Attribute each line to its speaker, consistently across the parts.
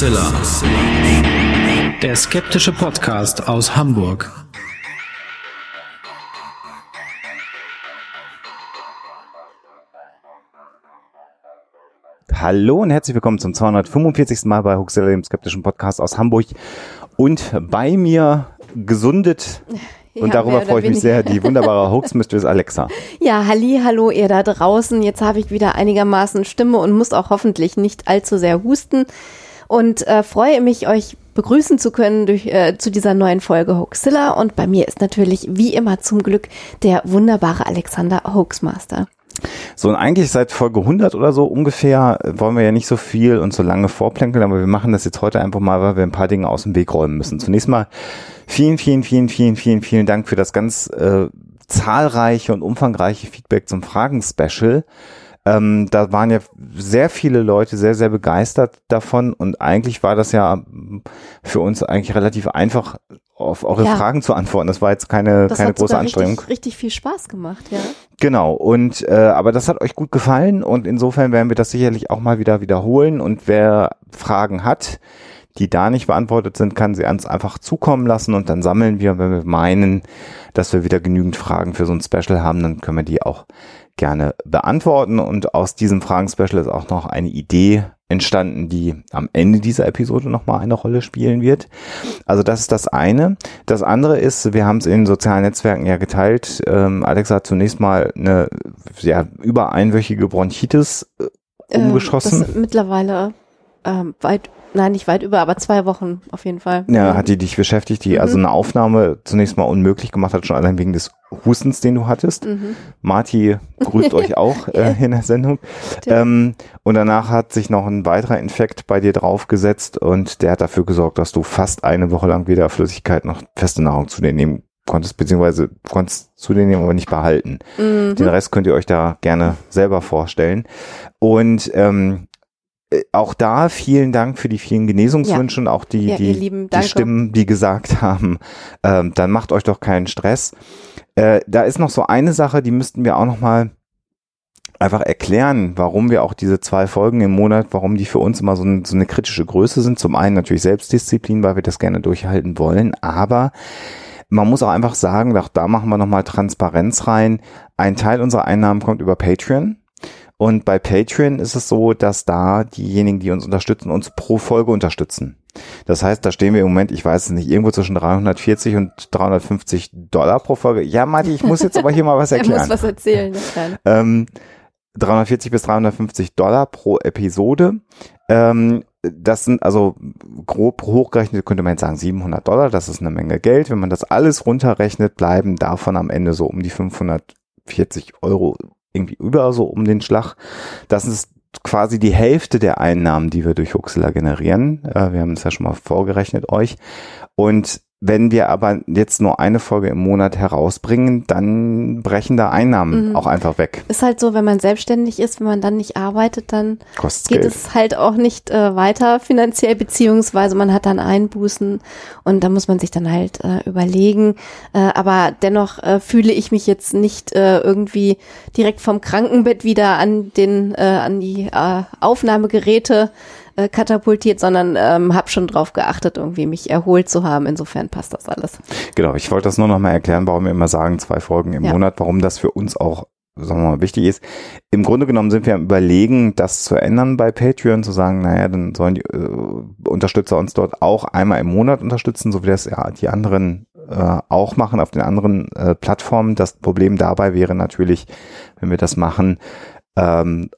Speaker 1: Hoaxilla. Der skeptische Podcast aus Hamburg.
Speaker 2: Hallo und herzlich willkommen zum 245. Mal bei Hoaxilla, dem skeptischen Podcast aus Hamburg. Und bei mir gesundet und
Speaker 3: Ja,
Speaker 2: darüber freue ich mich sehr, die wunderbare Hoax-Mistress Alexa.
Speaker 3: Ja, halli, hallo ihr da draußen. Jetzt habe ich wieder einigermaßen Stimme und muss auch hoffentlich nicht allzu sehr husten und äh, freue mich, euch begrüßen zu können durch, äh, zu dieser neuen Folge Hoaxilla. Und bei mir ist natürlich wie immer zum Glück der wunderbare Alexander Hoaxmaster.
Speaker 2: So, und eigentlich seit Folge 100 oder so ungefähr äh, wollen wir ja nicht so viel und so lange vorplänkeln, aber wir machen das jetzt heute einfach mal, weil wir ein paar Dinge aus dem Weg räumen müssen. Zunächst mal vielen, vielen, vielen, vielen, vielen, vielen Dank für das ganz äh, zahlreiche und umfangreiche Feedback zum Fragen-Special. Ähm, da waren ja sehr viele Leute sehr, sehr begeistert davon und eigentlich war das ja ähm, für uns eigentlich relativ einfach, auf eure
Speaker 3: Ja.
Speaker 2: Fragen zu antworten. Das war jetzt keine,
Speaker 3: Das
Speaker 2: keine große Anstrengung.
Speaker 3: richtig, richtig viel Spaß gemacht, ja.
Speaker 2: Genau, und äh, aber das hat euch gut gefallen und insofern werden wir das sicherlich auch mal wieder wiederholen und wer Fragen hat, die da nicht beantwortet sind, kann sie uns einfach zukommen lassen und dann sammeln wir, wenn wir meinen, dass wir wieder genügend Fragen für so ein Special haben, dann können wir die auch gerne beantworten und aus diesem Fragen-Special ist auch noch eine Idee entstanden, die am Ende dieser Episode nochmal eine Rolle spielen wird. Also das ist das eine. Das andere ist, wir haben es in sozialen Netzwerken ja geteilt. Ähm, Alexa hat zunächst mal eine ja, über einwöchige Bronchitis äh,
Speaker 3: Ähm,
Speaker 2: umgeschossen.
Speaker 3: das mittlerweile ähm, weit, nein, nicht weit über, aber zwei Wochen auf jeden Fall.
Speaker 2: ja, hat die dich beschäftigt, die also eine Aufnahme zunächst mal unmöglich gemacht hat, schon allein wegen des Hustens, den du hattest.
Speaker 3: Mhm.
Speaker 2: Marti grüßt euch auch äh, in der Sendung. Ähm, und danach hat sich noch ein weiterer Infekt bei dir draufgesetzt und der hat dafür gesorgt, dass du fast eine Woche lang weder Flüssigkeit noch feste Nahrung zu dir nehmen konntest, beziehungsweise konntest zu dir nehmen, aber nicht behalten.
Speaker 3: Mhm.
Speaker 2: Den Rest könnt ihr euch da gerne selber vorstellen. Und ähm, äh, auch da vielen Dank für die vielen Genesungswünsche und auch die,
Speaker 3: Ja,
Speaker 2: die, die. Stimmen, die gesagt haben, ähm, dann macht euch doch keinen Stress. Äh, da ist noch so eine Sache, die müssten wir auch noch mal einfach erklären, warum wir auch diese zwei Folgen im Monat, warum die für uns immer so, ein, so eine kritische Größe sind. Zum einen natürlich Selbstdisziplin, weil wir das gerne durchhalten wollen, aber man muss auch einfach sagen, auch da machen wir nochmal Transparenz rein. Ein Teil unserer Einnahmen kommt über Patreon. Und bei Patreon ist es so, dass da diejenigen, die uns unterstützen, uns pro Folge unterstützen. Das heißt, da stehen wir im Moment, ich weiß es nicht, irgendwo zwischen 340 und 350 Dollar pro Folge. Ja, Matti, ich muss jetzt aber hier mal was
Speaker 3: Er
Speaker 2: erklären.
Speaker 3: muss was erzählen.
Speaker 2: Ähm, 340 bis 350 Dollar pro Episode. Ähm, das sind also grob hochgerechnet, könnte man jetzt sagen 700 Dollar. Das ist eine Menge Geld. Wenn man das alles runterrechnet, bleiben davon am Ende so um die 540 Euro irgendwie über, so um den Schlag. Das ist quasi die Hälfte der Einnahmen, die wir durch Huxela generieren. Äh, wir haben es ja schon mal vorgerechnet euch. Und wenn wir aber jetzt nur eine Folge im Monat herausbringen, dann brechen da Einnahmen
Speaker 3: Mhm.
Speaker 2: auch einfach weg.
Speaker 3: Ist halt so, wenn man selbstständig ist, wenn man dann nicht arbeitet, dann
Speaker 2: Kostet
Speaker 3: geht
Speaker 2: Geld.
Speaker 3: es halt auch nicht äh, weiter finanziell, beziehungsweise man hat dann Einbußen und da muss man sich dann halt äh, überlegen. Äh, aber dennoch äh, fühle ich mich jetzt nicht äh, irgendwie direkt vom Krankenbett wieder an den äh, an die Aufnahmegeräte äh, katapultiert, sondern ähm, habe schon drauf geachtet, irgendwie mich erholt zu haben. Insofern passt das alles.
Speaker 2: Genau, ich wollte das nur noch mal erklären, warum wir immer sagen, zwei Folgen im
Speaker 3: Ja.
Speaker 2: Monat, warum das für uns auch sagen wir mal, wichtig ist. Im Grunde genommen sind wir am überlegen, das zu ändern bei Patreon, zu sagen, naja, dann sollen die äh, Unterstützer uns dort auch einmal im Monat unterstützen, so wie das ja die anderen äh, auch machen auf den anderen äh, Plattformen. Das Problem dabei wäre natürlich, wenn wir das machen, ähm, äh,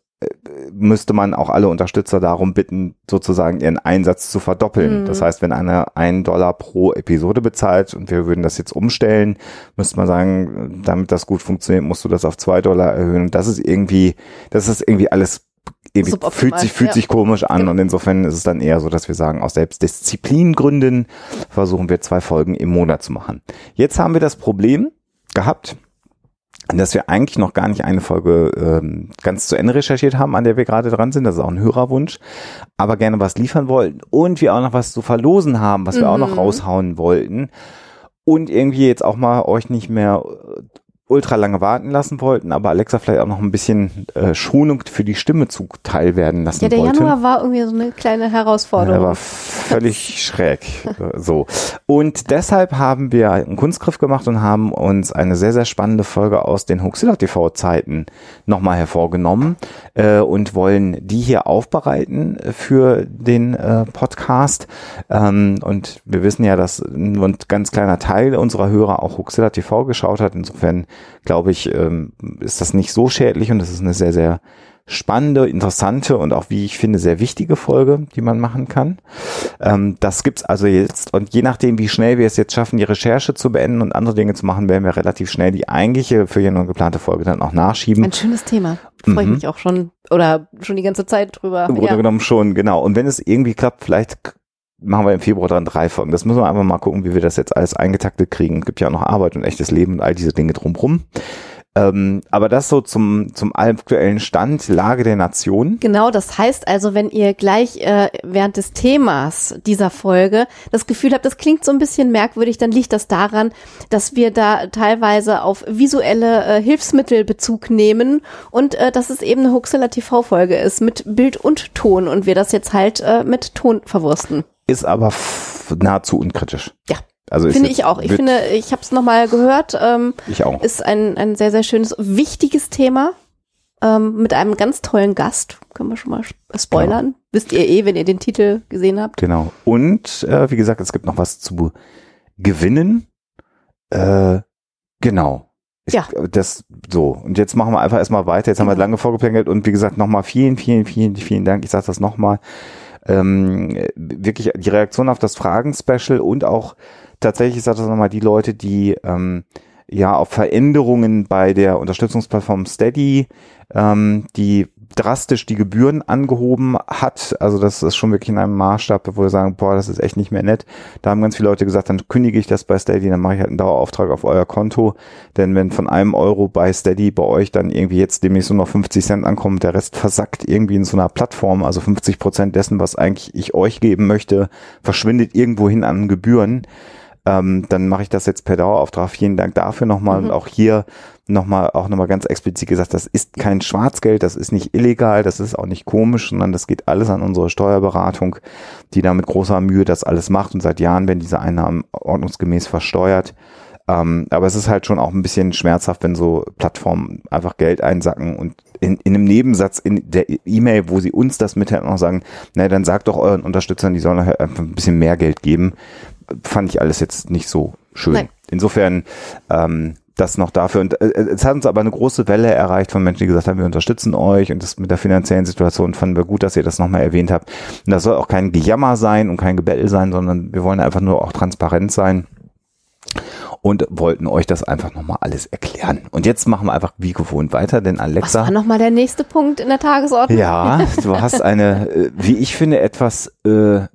Speaker 2: müsste man auch alle Unterstützer darum bitten, sozusagen ihren Einsatz zu verdoppeln.
Speaker 3: Mhm.
Speaker 2: Das heißt, wenn einer einen Dollar pro Episode bezahlt und wir würden das jetzt umstellen, müsste man sagen, damit das gut funktioniert, musst du das auf zwei Dollar erhöhen. Und das ist irgendwie, das ist irgendwie alles irgendwie fühlt sich, fühlt
Speaker 3: ja.
Speaker 2: sich komisch an und insofern ist es dann eher so, dass wir sagen, aus Selbstdisziplingründen versuchen wir zwei Folgen im Monat zu machen. Jetzt haben wir das Problem gehabt, dass wir eigentlich noch gar nicht eine Folge ähm, ganz zu Ende recherchiert haben, an der wir gerade dran sind. Das ist auch ein Hörerwunsch, aber gerne was liefern wollten und wir auch noch was zu verlosen haben, was wir auch noch
Speaker 3: Mhm.
Speaker 2: raushauen wollten und irgendwie jetzt auch mal euch nicht mehr ultra lange warten lassen wollten, aber Alexa vielleicht auch noch ein bisschen äh, Schonung für die Stimme zuteil werden lassen
Speaker 3: Ja, der
Speaker 2: wollte.
Speaker 3: Januar war irgendwie so eine kleine Herausforderung.
Speaker 2: der war völlig schräg. äh, So. Und deshalb haben wir einen Kunstgriff gemacht und haben uns eine sehr, sehr spannende Folge aus den Huxilla TV Zeiten nochmal hervorgenommen äh, und wollen die hier aufbereiten für den äh, Podcast. Ähm, und wir wissen ja, dass nur ein ganz kleiner Teil unserer Hörer auch Huxilla TV geschaut hat. Insofern glaube ich, ähm, ist das nicht so schädlich und es ist eine sehr, sehr spannende, interessante und auch, wie ich finde, sehr wichtige Folge, die man machen kann. Ähm, das gibt's also jetzt und je nachdem, wie schnell wir es jetzt schaffen, die Recherche zu beenden und andere Dinge zu machen, werden wir relativ schnell die eigentliche für hier nur geplante Folge dann auch nachschieben.
Speaker 3: Ein schönes Thema. Freue ich
Speaker 2: Mhm.
Speaker 3: mich auch schon oder schon die ganze Zeit drüber.
Speaker 2: Im Grunde
Speaker 3: Ja.
Speaker 2: genommen schon, genau. Und wenn es irgendwie klappt, vielleicht machen wir im Februar dann drei Folgen. Das müssen wir einfach mal gucken, wie wir das jetzt alles eingetaktet kriegen. Es gibt ja auch noch Arbeit und echtes Leben und all diese Dinge drumrum. Ähm, aber das so zum, zum aktuellen Stand, Lage der Nation.
Speaker 3: Genau, das heißt also, wenn ihr gleich äh, während des Themas dieser Folge das Gefühl habt, das klingt so ein bisschen merkwürdig, dann liegt das daran, dass wir da teilweise auf visuelle äh, Hilfsmittel Bezug nehmen und äh, dass es eben eine Huxela TV-Folge ist mit Bild und Ton und wir das jetzt halt äh, mit Ton verwursten.
Speaker 2: Ist aber nahezu unkritisch.
Speaker 3: Ja.
Speaker 2: Also
Speaker 3: Finde ich auch. Ich finde, ich habe es nochmal gehört, ähm,
Speaker 2: ich auch.
Speaker 3: ist ein, ein sehr, sehr schönes, wichtiges Thema ähm, mit einem ganz tollen Gast. Können wir schon mal spoilern. Wisst ihr eh, wenn ihr den Titel gesehen habt.
Speaker 2: Genau. Und äh, wie gesagt, es gibt noch was zu gewinnen. Äh, genau. Ich,
Speaker 3: Ja.
Speaker 2: Das so. Und jetzt machen wir einfach erstmal weiter. Jetzt haben wir
Speaker 3: Genau.
Speaker 2: lange vorgeplänkelt und wie gesagt, nochmal vielen, vielen, vielen, vielen Dank. Ich sage das nochmal. Ähm, wirklich die Reaktion auf das Fragen-Special und auch tatsächlich, ich das nochmal, die Leute, die ähm, ja auf Veränderungen bei der Unterstützungsplattform Steady, ähm, die drastisch die Gebühren angehoben hat. Also das ist schon wirklich in einem Maßstab, wo wir sagen, boah, das ist echt nicht mehr nett. Da haben ganz viele Leute gesagt, dann kündige ich das bei Steady, dann mache ich halt einen Dauerauftrag auf euer Konto. Denn wenn von einem Euro bei Steady bei euch dann irgendwie jetzt demnächst nur noch 50 Cent ankommt, der Rest versackt irgendwie in so einer Plattform, also 50 Prozent dessen, was eigentlich ich euch geben möchte, verschwindet irgendwohin an Gebühren. Ähm, dann mache ich das jetzt per Dauerauftrag. Vielen Dank dafür nochmal.
Speaker 3: Mhm.
Speaker 2: Und auch hier nochmal, auch nochmal ganz explizit gesagt, das ist kein Schwarzgeld, das ist nicht illegal, das ist auch nicht komisch, sondern das geht alles an unsere Steuerberatung, die da mit großer Mühe das alles macht und seit Jahren werden diese Einnahmen ordnungsgemäß versteuert. Ähm, aber es ist halt schon auch ein bisschen schmerzhaft, wenn so Plattformen einfach Geld einsacken und in, in einem Nebensatz in der E-Mail, wo sie uns das mitteilen, auch sagen, na dann sagt doch euren Unterstützern, die sollen euch einfach ein bisschen mehr Geld geben. Fand ich alles jetzt nicht so schön.
Speaker 3: Nein.
Speaker 2: Insofern ähm, das noch dafür. Und äh, es hat uns aber eine große Welle erreicht von Menschen, die gesagt haben, wir unterstützen euch und das mit der finanziellen Situation fanden wir gut, dass ihr das nochmal erwähnt habt. Und das soll auch kein Gejammer sein und kein Gebettel sein, sondern wir wollen einfach nur auch transparent sein und wollten euch das einfach nochmal alles erklären. Und jetzt machen wir einfach wie gewohnt weiter, denn
Speaker 3: Was
Speaker 2: Alexa.
Speaker 3: war nochmal der nächste Punkt in der Tagesordnung?
Speaker 2: Ja, du hast eine, äh, wie ich finde, etwas, äh, äh,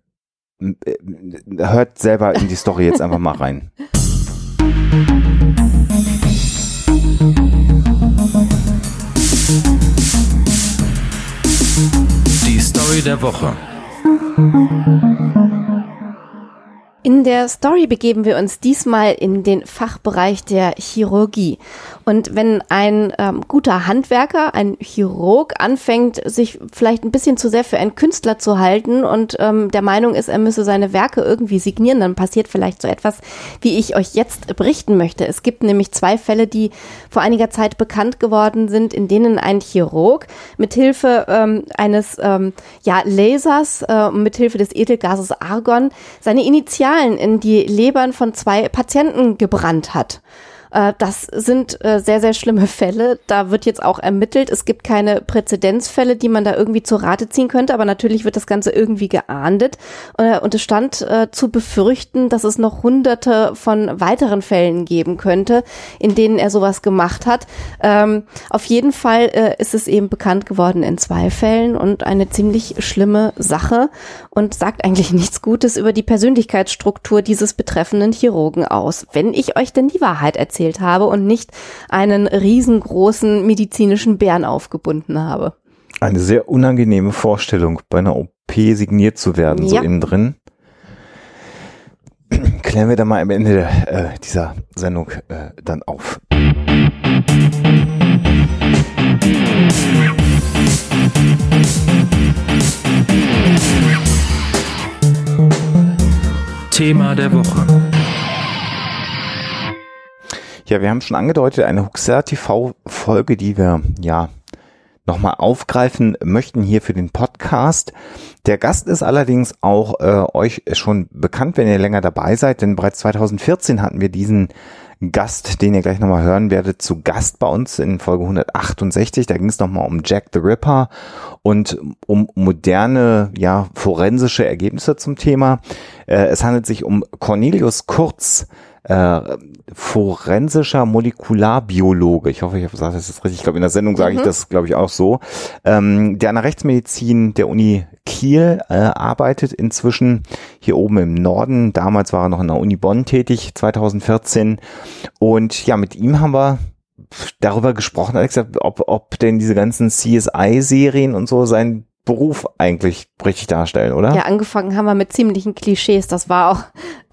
Speaker 2: hört selber in die Story jetzt einfach mal rein.
Speaker 1: Die Story der Woche.
Speaker 3: In der Story begeben wir uns diesmal in den Fachbereich der Chirurgie. Und wenn ein ähm, guter Handwerker, ein Chirurg anfängt, sich vielleicht ein bisschen zu sehr für einen Künstler zu halten und ähm, der Meinung ist, er müsse seine Werke irgendwie signieren, dann passiert vielleicht so etwas, wie ich euch jetzt berichten möchte. Es gibt nämlich zwei Fälle, die vor einiger Zeit bekannt geworden sind, in denen ein Chirurg mithilfe ähm, eines ähm, ja, Lasers, äh, mithilfe des Edelgases Argon, seine Initialen in die Lebern von zwei Patienten gebrannt hat. Äh, Das sind äh, sehr, sehr schlimme Fälle. Da wird jetzt auch ermittelt. Es gibt keine Präzedenzfälle, die man da irgendwie zur Rate ziehen könnte, aber natürlich wird das Ganze irgendwie geahndet. Äh, Und es stand zu befürchten, dass es noch hunderte von weiteren Fällen geben könnte, in denen er sowas gemacht hat. Ähm, Auf jeden Fall ist es eben bekannt geworden in zwei Fällen und eine ziemlich schlimme Sache und sagt eigentlich nichts Gutes über die Persönlichkeitsstruktur dieses betreffenden Chirurgen aus. Wenn ich euch denn die Wahrheit erzählt habe und nicht einen riesengroßen medizinischen Bären aufgebunden habe.
Speaker 2: Eine sehr unangenehme Vorstellung, bei einer OP signiert zu werden,
Speaker 3: ja.
Speaker 2: so innen drin. Klären wir dann mal am Ende der, äh, dieser Sendung äh, dann auf.
Speaker 1: Thema der Woche.
Speaker 2: Ja, wir haben schon angedeutet, eine Huxer TV-Folge, die wir ja nochmal aufgreifen möchten hier für den Podcast. Der Gast ist allerdings auch äh, euch schon bekannt, wenn ihr länger dabei seid, denn bereits 2014 hatten wir diesen Gast, den ihr gleich nochmal hören werdet, zu Gast bei uns in Folge 168. Da ging es nochmal um Jack the Ripper und um moderne, ja, forensische Ergebnisse zum Thema. Äh, es handelt sich um Cornelius Kurz, äh, forensischer Molekularbiologe. Ich hoffe, ich habe gesagt, das ist richtig. Ich glaube, in der Sendung sage mhm. ich das, glaube ich, auch so. Ähm, der an der Rechtsmedizin der Uni Kiel äh, arbeitet inzwischen hier oben im Norden. Damals war er noch in der Uni Bonn tätig, 2014. Und ja, mit ihm haben wir darüber gesprochen, Alex, ob, ob denn diese ganzen CSI-Serien und so sein Beruf eigentlich richtig darstellen, oder?
Speaker 3: Ja, angefangen haben wir mit ziemlichen Klischees. Das war auch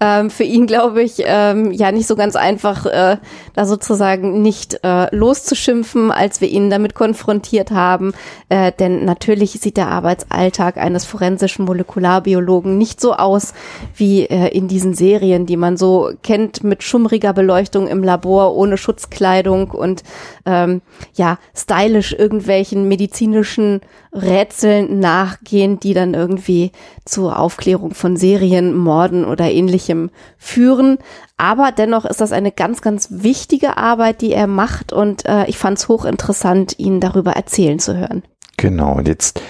Speaker 3: ähm, für ihn, glaube ich, ähm, ja nicht so ganz einfach, äh, da sozusagen nicht äh, loszuschimpfen, als wir ihn damit konfrontiert haben. Äh, denn natürlich sieht der Arbeitsalltag eines forensischen Molekularbiologen nicht so aus wie äh, in diesen Serien, die man so kennt, mit schummriger Beleuchtung im Labor, ohne Schutzkleidung und ähm, ja, stylisch irgendwelchen medizinischen Rätseln nachgehen, die dann irgendwie zur Aufklärung von Serien, Morden oder ähnlichem führen. Aber dennoch ist das eine ganz, ganz wichtige Arbeit, die er macht und äh, ich fand es hochinteressant, ihn darüber erzählen zu hören.
Speaker 2: Genau, und jetzt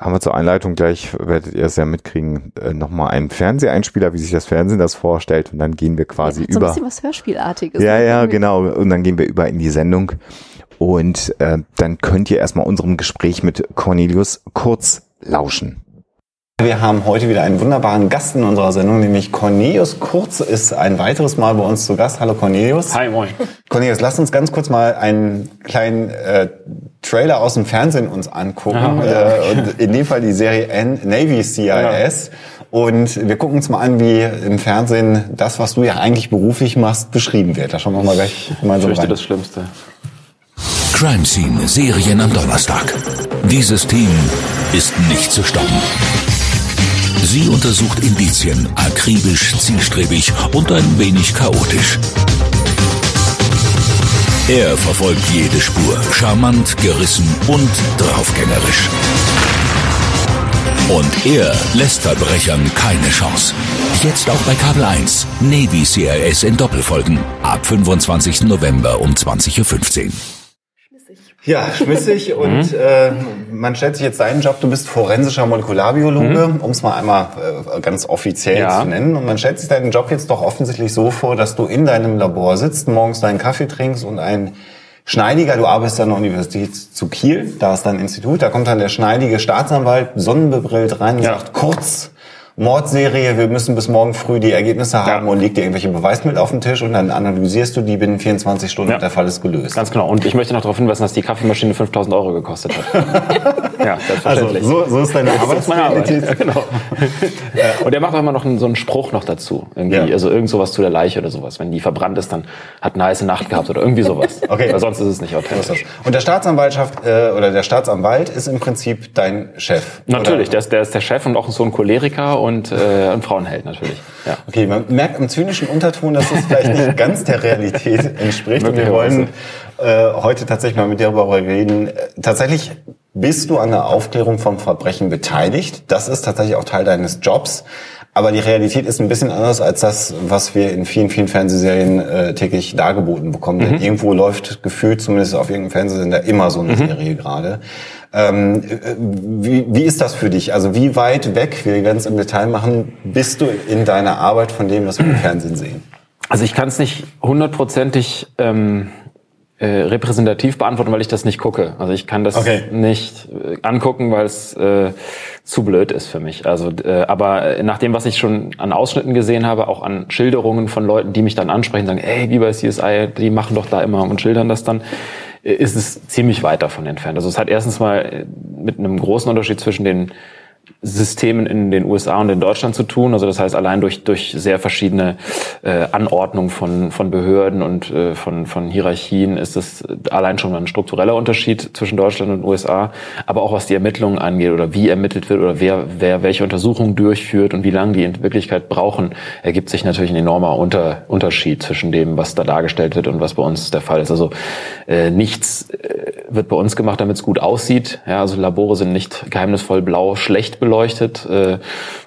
Speaker 2: haben wir zur Einleitung gleich, werdet ihr es ja mitkriegen, äh, nochmal einen Fernseheinspieler, wie sich das Fernsehen das vorstellt und dann gehen wir quasi ja, so über.
Speaker 3: ein bisschen was Hörspielartiges.
Speaker 2: Ja, ne? ja, genau. Und dann gehen wir über in die Sendung und äh, dann könnt ihr erstmal unserem Gespräch mit Cornelius kurz lauschen.
Speaker 4: Wir haben heute wieder einen wunderbaren Gast in unserer Sendung, nämlich Cornelius Kurz ist ein weiteres Mal bei uns zu Gast. Hallo Cornelius.
Speaker 5: Hi, moin.
Speaker 4: Cornelius, lass uns ganz kurz mal einen kleinen äh, Trailer aus dem Fernsehen uns angucken. Ah, ja. äh, und in dem Fall die Serie N Navy CIS. Ja. Und wir gucken uns mal an, wie im Fernsehen das, was du ja eigentlich beruflich machst, beschrieben wird. Da schauen wir mal gleich gemeinsam
Speaker 5: ich rein. das Schlimmste.
Speaker 6: Crime Scene Serien am Donnerstag. Dieses Team ist nicht zu stoppen. Sie untersucht Indizien akribisch, zielstrebig und ein wenig chaotisch. Er verfolgt jede Spur, charmant, gerissen und draufgängerisch. Und er lässt Verbrechern keine Chance. Jetzt auch bei Kabel 1. Navy CIS in Doppelfolgen. Ab 25. November um 20.15 Uhr.
Speaker 4: Ja, schmissig und mhm. äh, man stellt sich jetzt deinen Job, du bist forensischer Molekularbiologe, mhm. um es mal einmal äh, ganz offiziell ja. zu nennen. Und man stellt sich deinen Job jetzt doch offensichtlich so vor, dass du in deinem Labor sitzt, morgens deinen Kaffee trinkst und ein Schneidiger, du arbeitest an der Universität zu Kiel, da ist dein Institut, da kommt dann der schneidige Staatsanwalt, sonnenbebrillt rein und ja. sagt, kurz, Mordserie, wir müssen bis morgen früh die Ergebnisse haben ja. und legt dir irgendwelche Beweismittel auf den Tisch und dann analysierst du die binnen 24 Stunden ja. und der Fall ist gelöst.
Speaker 5: Ganz genau. Und ich möchte noch darauf hinweisen, dass die Kaffeemaschine 5000 Euro gekostet hat.
Speaker 4: ja, selbstverständlich. Also, so, so ist deine Arbeitsqualität.
Speaker 5: Ja, genau. und er macht auch immer noch einen, so einen Spruch noch dazu. Irgendwie. Also irgend sowas zu der Leiche oder sowas. Wenn die verbrannt ist, dann hat eine heiße Nacht gehabt oder irgendwie sowas. okay. Weil sonst ist es nicht authentisch.
Speaker 4: Und der Staatsanwaltschaft äh, oder der Staatsanwalt ist im Prinzip dein Chef.
Speaker 5: Natürlich, der ist, der ist der Chef und auch so ein Choleriker und, äh, ein Frauenheld natürlich.
Speaker 4: Ja. Okay, man merkt im zynischen Unterton, dass es vielleicht nicht ganz der Realität entspricht. Und wir wollen äh, heute tatsächlich mal mit dir darüber reden. Äh, tatsächlich bist du an der Aufklärung vom Verbrechen beteiligt. Das ist tatsächlich auch Teil deines Jobs. Aber die Realität ist ein bisschen anders als das, was wir in vielen, vielen Fernsehserien äh, täglich dargeboten bekommen. Mhm. Denn irgendwo läuft gefühlt, zumindest auf irgendeinem Fernsehsender, immer so eine mhm. Serie gerade. Ähm, wie, wie ist das für dich? Also wie weit weg, wir werden es im Detail machen, bist du in deiner Arbeit von dem, was wir im Fernsehen sehen?
Speaker 5: Also ich kann es nicht hundertprozentig ähm, äh, repräsentativ beantworten, weil ich das nicht gucke. Also ich kann das okay. nicht äh, angucken, weil es äh, zu blöd ist für mich. Also, äh, aber nach dem, was ich schon an Ausschnitten gesehen habe, auch an Schilderungen von Leuten, die mich dann ansprechen, sagen, ey, wie bei CSI, die machen doch da immer und schildern das dann, ist es ziemlich weit davon entfernt. Also es hat erstens mal mit einem großen Unterschied zwischen den Systemen in den USA und in Deutschland zu tun. Also das heißt, allein durch, durch sehr verschiedene äh, Anordnung von, von Behörden und äh, von, von Hierarchien ist es allein schon ein struktureller Unterschied zwischen Deutschland und USA. Aber auch was die Ermittlungen angeht oder wie ermittelt wird oder wer, wer welche Untersuchungen durchführt und wie lange die in Wirklichkeit brauchen, ergibt sich natürlich ein enormer Unter, Unterschied zwischen dem, was da dargestellt wird und was bei uns der Fall ist. Also äh, nichts äh, wird bei uns gemacht, damit es gut aussieht. Ja, also Labore sind nicht geheimnisvoll blau, schlecht beleuchtet. Äh,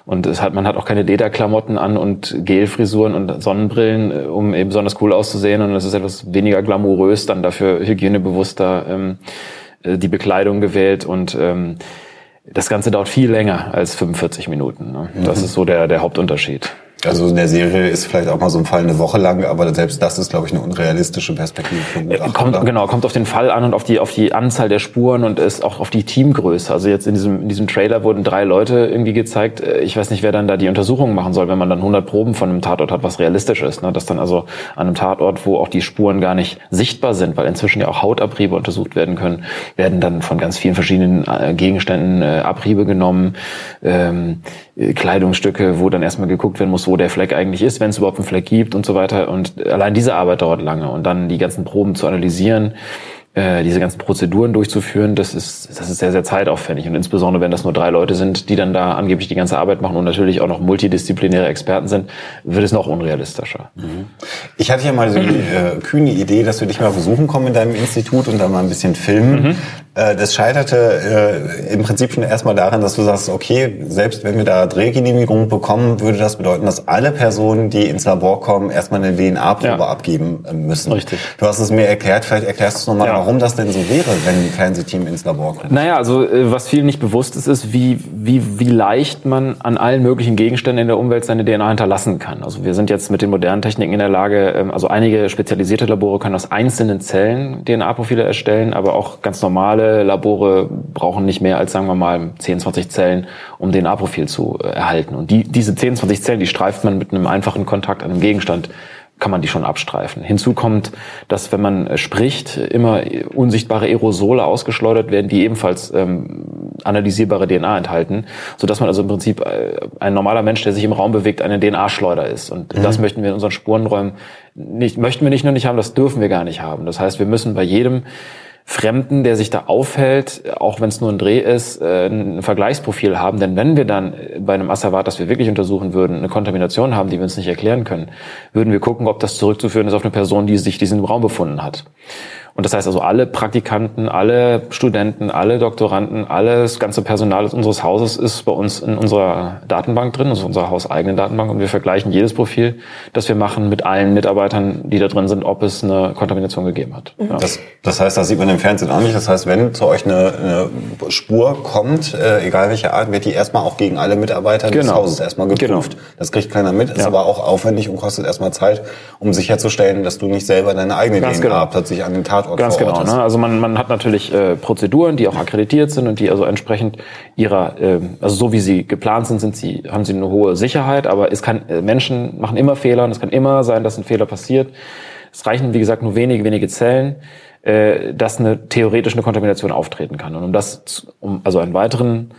Speaker 5: und es hat, man hat auch keine Lederklamotten an und Gelfrisuren und Sonnenbrillen, äh, um eben besonders cool auszusehen. Und es ist etwas weniger glamourös, dann dafür hygienebewusster ähm, äh, die Bekleidung gewählt und ähm, das Ganze dauert viel länger als 45 Minuten. Ne? Das mhm. ist so der, der Hauptunterschied.
Speaker 4: Also in der Serie ist vielleicht auch mal so ein Fall eine Woche lang, aber selbst das ist, glaube ich, eine unrealistische Perspektive.
Speaker 5: Gutachter, kommt, genau, kommt auf den Fall an und auf die, auf die Anzahl der Spuren und ist auch auf die Teamgröße. Also jetzt in diesem, in diesem Trailer wurden drei Leute irgendwie gezeigt. Ich weiß nicht, wer dann da die Untersuchungen machen soll, wenn man dann 100 Proben von einem Tatort hat, was realistisch ist. Ne? Dass dann also an einem Tatort, wo auch die Spuren gar nicht sichtbar sind, weil inzwischen ja auch Hautabriebe untersucht werden können, werden dann von ganz vielen verschiedenen äh, Gegenständen äh, Abriebe genommen. Ähm, Kleidungsstücke, wo dann erstmal geguckt werden muss, wo der Fleck eigentlich ist, wenn es überhaupt einen Fleck gibt und so weiter. Und allein diese Arbeit dauert lange. Und dann die ganzen Proben zu analysieren, äh, diese ganzen Prozeduren durchzuführen, das ist, das ist sehr, sehr zeitaufwendig. Und insbesondere, wenn das nur drei Leute sind, die dann da angeblich die ganze Arbeit machen und natürlich auch noch multidisziplinäre Experten sind, wird es noch unrealistischer. Mhm.
Speaker 4: Ich hatte ja mal so die äh, kühne Idee, dass wir dich mal besuchen kommen in deinem Institut und da mal ein bisschen filmen. Mhm. Äh, das scheiterte äh, im Prinzip schon erstmal daran, dass du sagst, okay, selbst wenn wir da Drehgenehmigung bekommen, würde das bedeuten, dass alle Personen, die ins Labor kommen, erstmal eine DNA-Probe ja. abgeben müssen.
Speaker 5: Richtig.
Speaker 4: Du hast es mir erklärt, vielleicht erklärst du es nochmal, ja warum das denn so wäre, wenn ein Fernsehteam ins Labor kommt.
Speaker 5: Naja, also äh, was vielen nicht bewusst ist, ist, wie, wie, wie leicht man an allen möglichen Gegenständen in der Umwelt seine DNA hinterlassen kann. Also wir sind jetzt mit den modernen Techniken in der Lage, ähm, also einige spezialisierte Labore können aus einzelnen Zellen DNA-Profile erstellen, aber auch ganz normale Labore brauchen nicht mehr als, sagen wir mal, 10, 20 Zellen, um DNA-Profil zu äh, erhalten. Und die, diese 10, 20 Zellen, die streift man mit einem einfachen Kontakt an einem Gegenstand kann man die schon abstreifen. Hinzu kommt, dass wenn man äh, spricht, immer unsichtbare Aerosole ausgeschleudert werden, die ebenfalls ähm, analysierbare DNA enthalten, so dass man also im Prinzip äh, ein normaler Mensch, der sich im Raum bewegt, eine DNA-Schleuder ist. Und mhm. das möchten wir in unseren Spurenräumen nicht, möchten wir nicht nur nicht haben, das dürfen wir gar nicht haben. Das heißt, wir müssen bei jedem Fremden, der sich da aufhält, auch wenn es nur ein Dreh ist, äh, ein Vergleichsprofil haben. Denn wenn wir dann bei einem Asservat, das wir wirklich untersuchen würden, eine Kontamination haben, die wir uns nicht erklären können, würden wir gucken, ob das zurückzuführen ist auf eine Person, die sich diesen Raum befunden hat. Und das heißt also, alle Praktikanten, alle Studenten, alle Doktoranden, alles ganze Personal unseres Hauses ist bei uns in unserer Datenbank drin, also unserer hauseigenen Datenbank. Und wir vergleichen jedes Profil, das wir machen, mit allen Mitarbeitern, die da drin sind, ob es eine Kontamination gegeben hat.
Speaker 4: Ja. Das, das heißt, das sieht man im Fernsehen auch nicht. Das heißt, wenn zu euch eine, eine Spur kommt, äh, egal welche Art, wird die erstmal auch gegen alle Mitarbeiter genau. des Hauses erstmal geprüft. Genau. Das kriegt keiner mit, ist ja. aber auch aufwendig und kostet erstmal Zeit, um sicherzustellen, dass du nicht selber deine eigene Ganz DNA genau. plötzlich an den Tat
Speaker 5: Tatort Ganz genau. Ne? Also man, man hat natürlich äh, Prozeduren, die auch akkreditiert sind und die also entsprechend ihrer, äh, also so wie sie geplant sind, sind sie, haben sie eine hohe Sicherheit, aber es kann, äh, Menschen machen immer Fehler und es kann immer sein, dass ein Fehler passiert. Es reichen, wie gesagt, nur wenige, wenige Zellen, äh, dass eine theoretisch eine Kontamination auftreten kann. Und um das, um also einen weiteren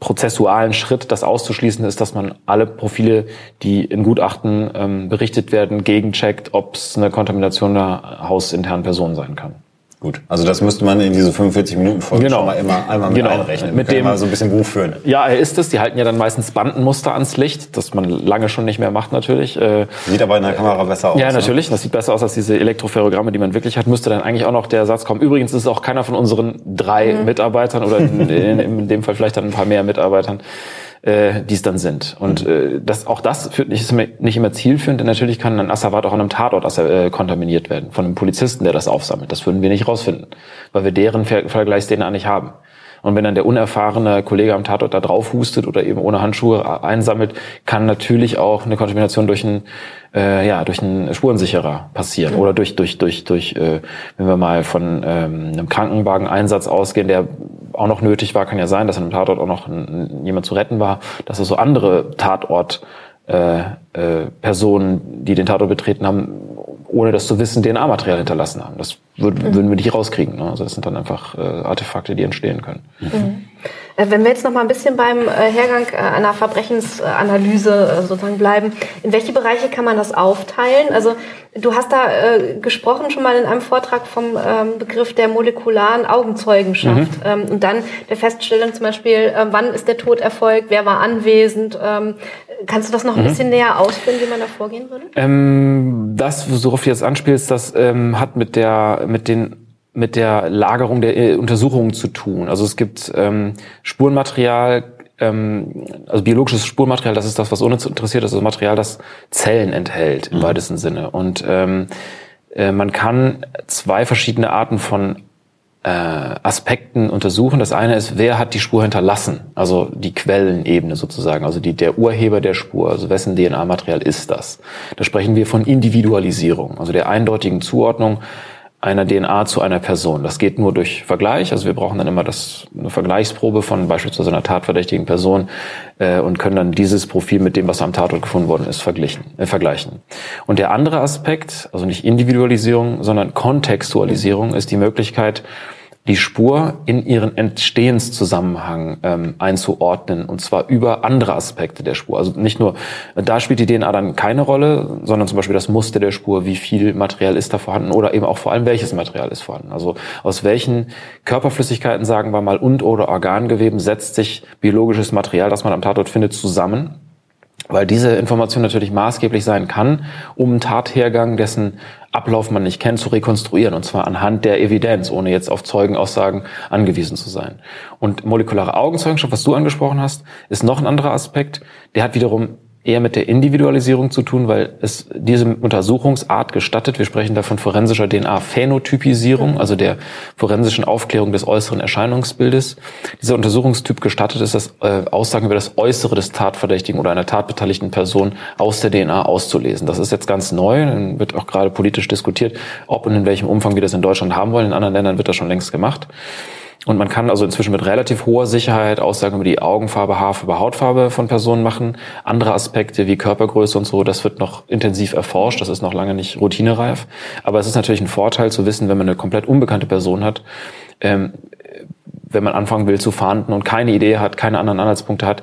Speaker 5: prozessualen Schritt, das auszuschließen, ist, dass man alle Profile, die in Gutachten ähm, berichtet werden, gegencheckt, ob es eine Kontamination einer hausinternen Person sein kann.
Speaker 4: Gut, also das müsste man in diese 45 Minuten Folge
Speaker 5: genau.
Speaker 4: schon mal immer einmal mit
Speaker 5: genau.
Speaker 4: einrechnen.
Speaker 5: Mit dem
Speaker 4: mal so ein bisschen Buch führen.
Speaker 5: Ja, er ist es. Die halten ja dann meistens Bandenmuster ans Licht, das man lange schon nicht mehr macht natürlich.
Speaker 4: Äh, sieht aber in der Kamera besser aus.
Speaker 5: Ja, ne? natürlich. Ne? Das sieht besser aus als diese Elektroferogramme, die man wirklich hat. Müsste dann eigentlich auch noch der Satz kommen. Übrigens ist es auch keiner von unseren drei mhm. Mitarbeitern oder in, in, in dem Fall vielleicht dann ein paar mehr Mitarbeitern äh, die es dann sind. Und äh, das, auch das führt nicht, ist nicht immer zielführend, denn natürlich kann ein Asservat auch an einem Tatort äh, kontaminiert werden, von einem Polizisten, der das aufsammelt. Das würden wir nicht rausfinden, weil wir deren Ver Vergleichsdna nicht haben. Und wenn dann der unerfahrene Kollege am Tatort da drauf hustet oder eben ohne Handschuhe einsammelt, kann natürlich auch eine Kontamination durch einen, äh, ja, durch einen Spurensicherer passieren. Oder durch, durch, durch, durch äh, wenn wir mal von ähm, einem Krankenwageneinsatz ausgehen, der auch noch nötig war, kann ja sein, dass an einem Tatort auch noch ein, jemand zu retten war, dass es so andere Tatort äh, äh, Personen, die den Tatort betreten haben, ohne das zu wissen, DNA-Material hinterlassen haben. Das würd, mhm. würden wir nicht rauskriegen. Ne? Also das sind dann einfach äh, Artefakte, die entstehen können. Mhm.
Speaker 3: Äh, wenn wir jetzt noch mal ein bisschen beim äh, Hergang äh, einer Verbrechensanalyse sozusagen bleiben, in welche Bereiche kann man das aufteilen? Also du hast da gesprochen schon mal in einem Vortrag vom ähm, Begriff der molekularen Augenzeugenschaft mhm. Ähm, und dann der Feststellung zum Beispiel, wann ist der Tod erfolgt, wer war anwesend. Ähm, kannst du das noch ein mhm. bisschen näher ausführen, wie man da vorgehen würde?
Speaker 5: Ähm, das, worauf du jetzt anspielst, das ähm, hat mit der mit den mit der Lagerung der äh, Untersuchungen zu tun. Also es gibt ähm, Spurenmaterial, ähm, also biologisches Spurenmaterial, das ist das, was uns interessiert, das ist Material, das Zellen enthält im mhm. weitesten Sinne. Und ähm, äh, man kann zwei verschiedene Arten von äh, Aspekten untersuchen. Das eine ist, wer hat die Spur hinterlassen, also die Quellenebene sozusagen, also die, der Urheber der Spur, also wessen DNA-Material ist das. Da sprechen wir von Individualisierung, also der eindeutigen Zuordnung einer DNA zu einer Person. Das geht nur durch Vergleich. Also wir brauchen dann immer das, eine Vergleichsprobe von beispielsweise einer tatverdächtigen Person äh, und können dann dieses Profil mit dem, was am Tatort gefunden worden ist, verglichen, äh, vergleichen. Und der andere Aspekt, also nicht Individualisierung, sondern Kontextualisierung, ist die Möglichkeit, die Spur in ihren Entstehenszusammenhang ähm, einzuordnen und zwar über andere Aspekte der Spur. Also nicht nur, da spielt die DNA dann keine Rolle, sondern zum Beispiel das Muster der Spur, wie viel Material ist da vorhanden oder eben auch vor allem welches Material ist vorhanden. Also aus welchen Körperflüssigkeiten, sagen wir mal, und oder Organgeweben setzt sich biologisches Material, das man am Tatort findet, zusammen weil diese Information natürlich maßgeblich sein kann, um einen Tathergang, dessen Ablauf man nicht kennt, zu rekonstruieren, und zwar anhand der Evidenz, ohne jetzt auf Zeugenaussagen angewiesen zu sein. Und molekulare Augenzeugenschaft, was du angesprochen hast, ist noch ein anderer Aspekt. Der hat wiederum eher mit der Individualisierung zu tun, weil es diese Untersuchungsart gestattet. Wir sprechen da von forensischer DNA-Phänotypisierung, also der forensischen Aufklärung des äußeren Erscheinungsbildes. Dieser Untersuchungstyp gestattet ist, dass äh, Aussagen über das Äußere des Tatverdächtigen oder einer tatbeteiligten Person aus der DNA auszulesen. Das ist jetzt ganz neu, dann wird auch gerade politisch diskutiert, ob und in welchem Umfang wir das in Deutschland haben wollen. In anderen Ländern wird das schon längst gemacht. Und man kann also inzwischen mit relativ hoher Sicherheit Aussagen über die Augenfarbe, Haarfarbe, Hautfarbe von Personen machen. Andere Aspekte wie Körpergröße und so, das wird noch intensiv erforscht. Das ist noch lange nicht routinereif. Aber es ist natürlich ein Vorteil zu wissen, wenn man eine komplett unbekannte Person hat, ähm, wenn man anfangen will zu fahnden und keine Idee hat, keine anderen Anhaltspunkte hat,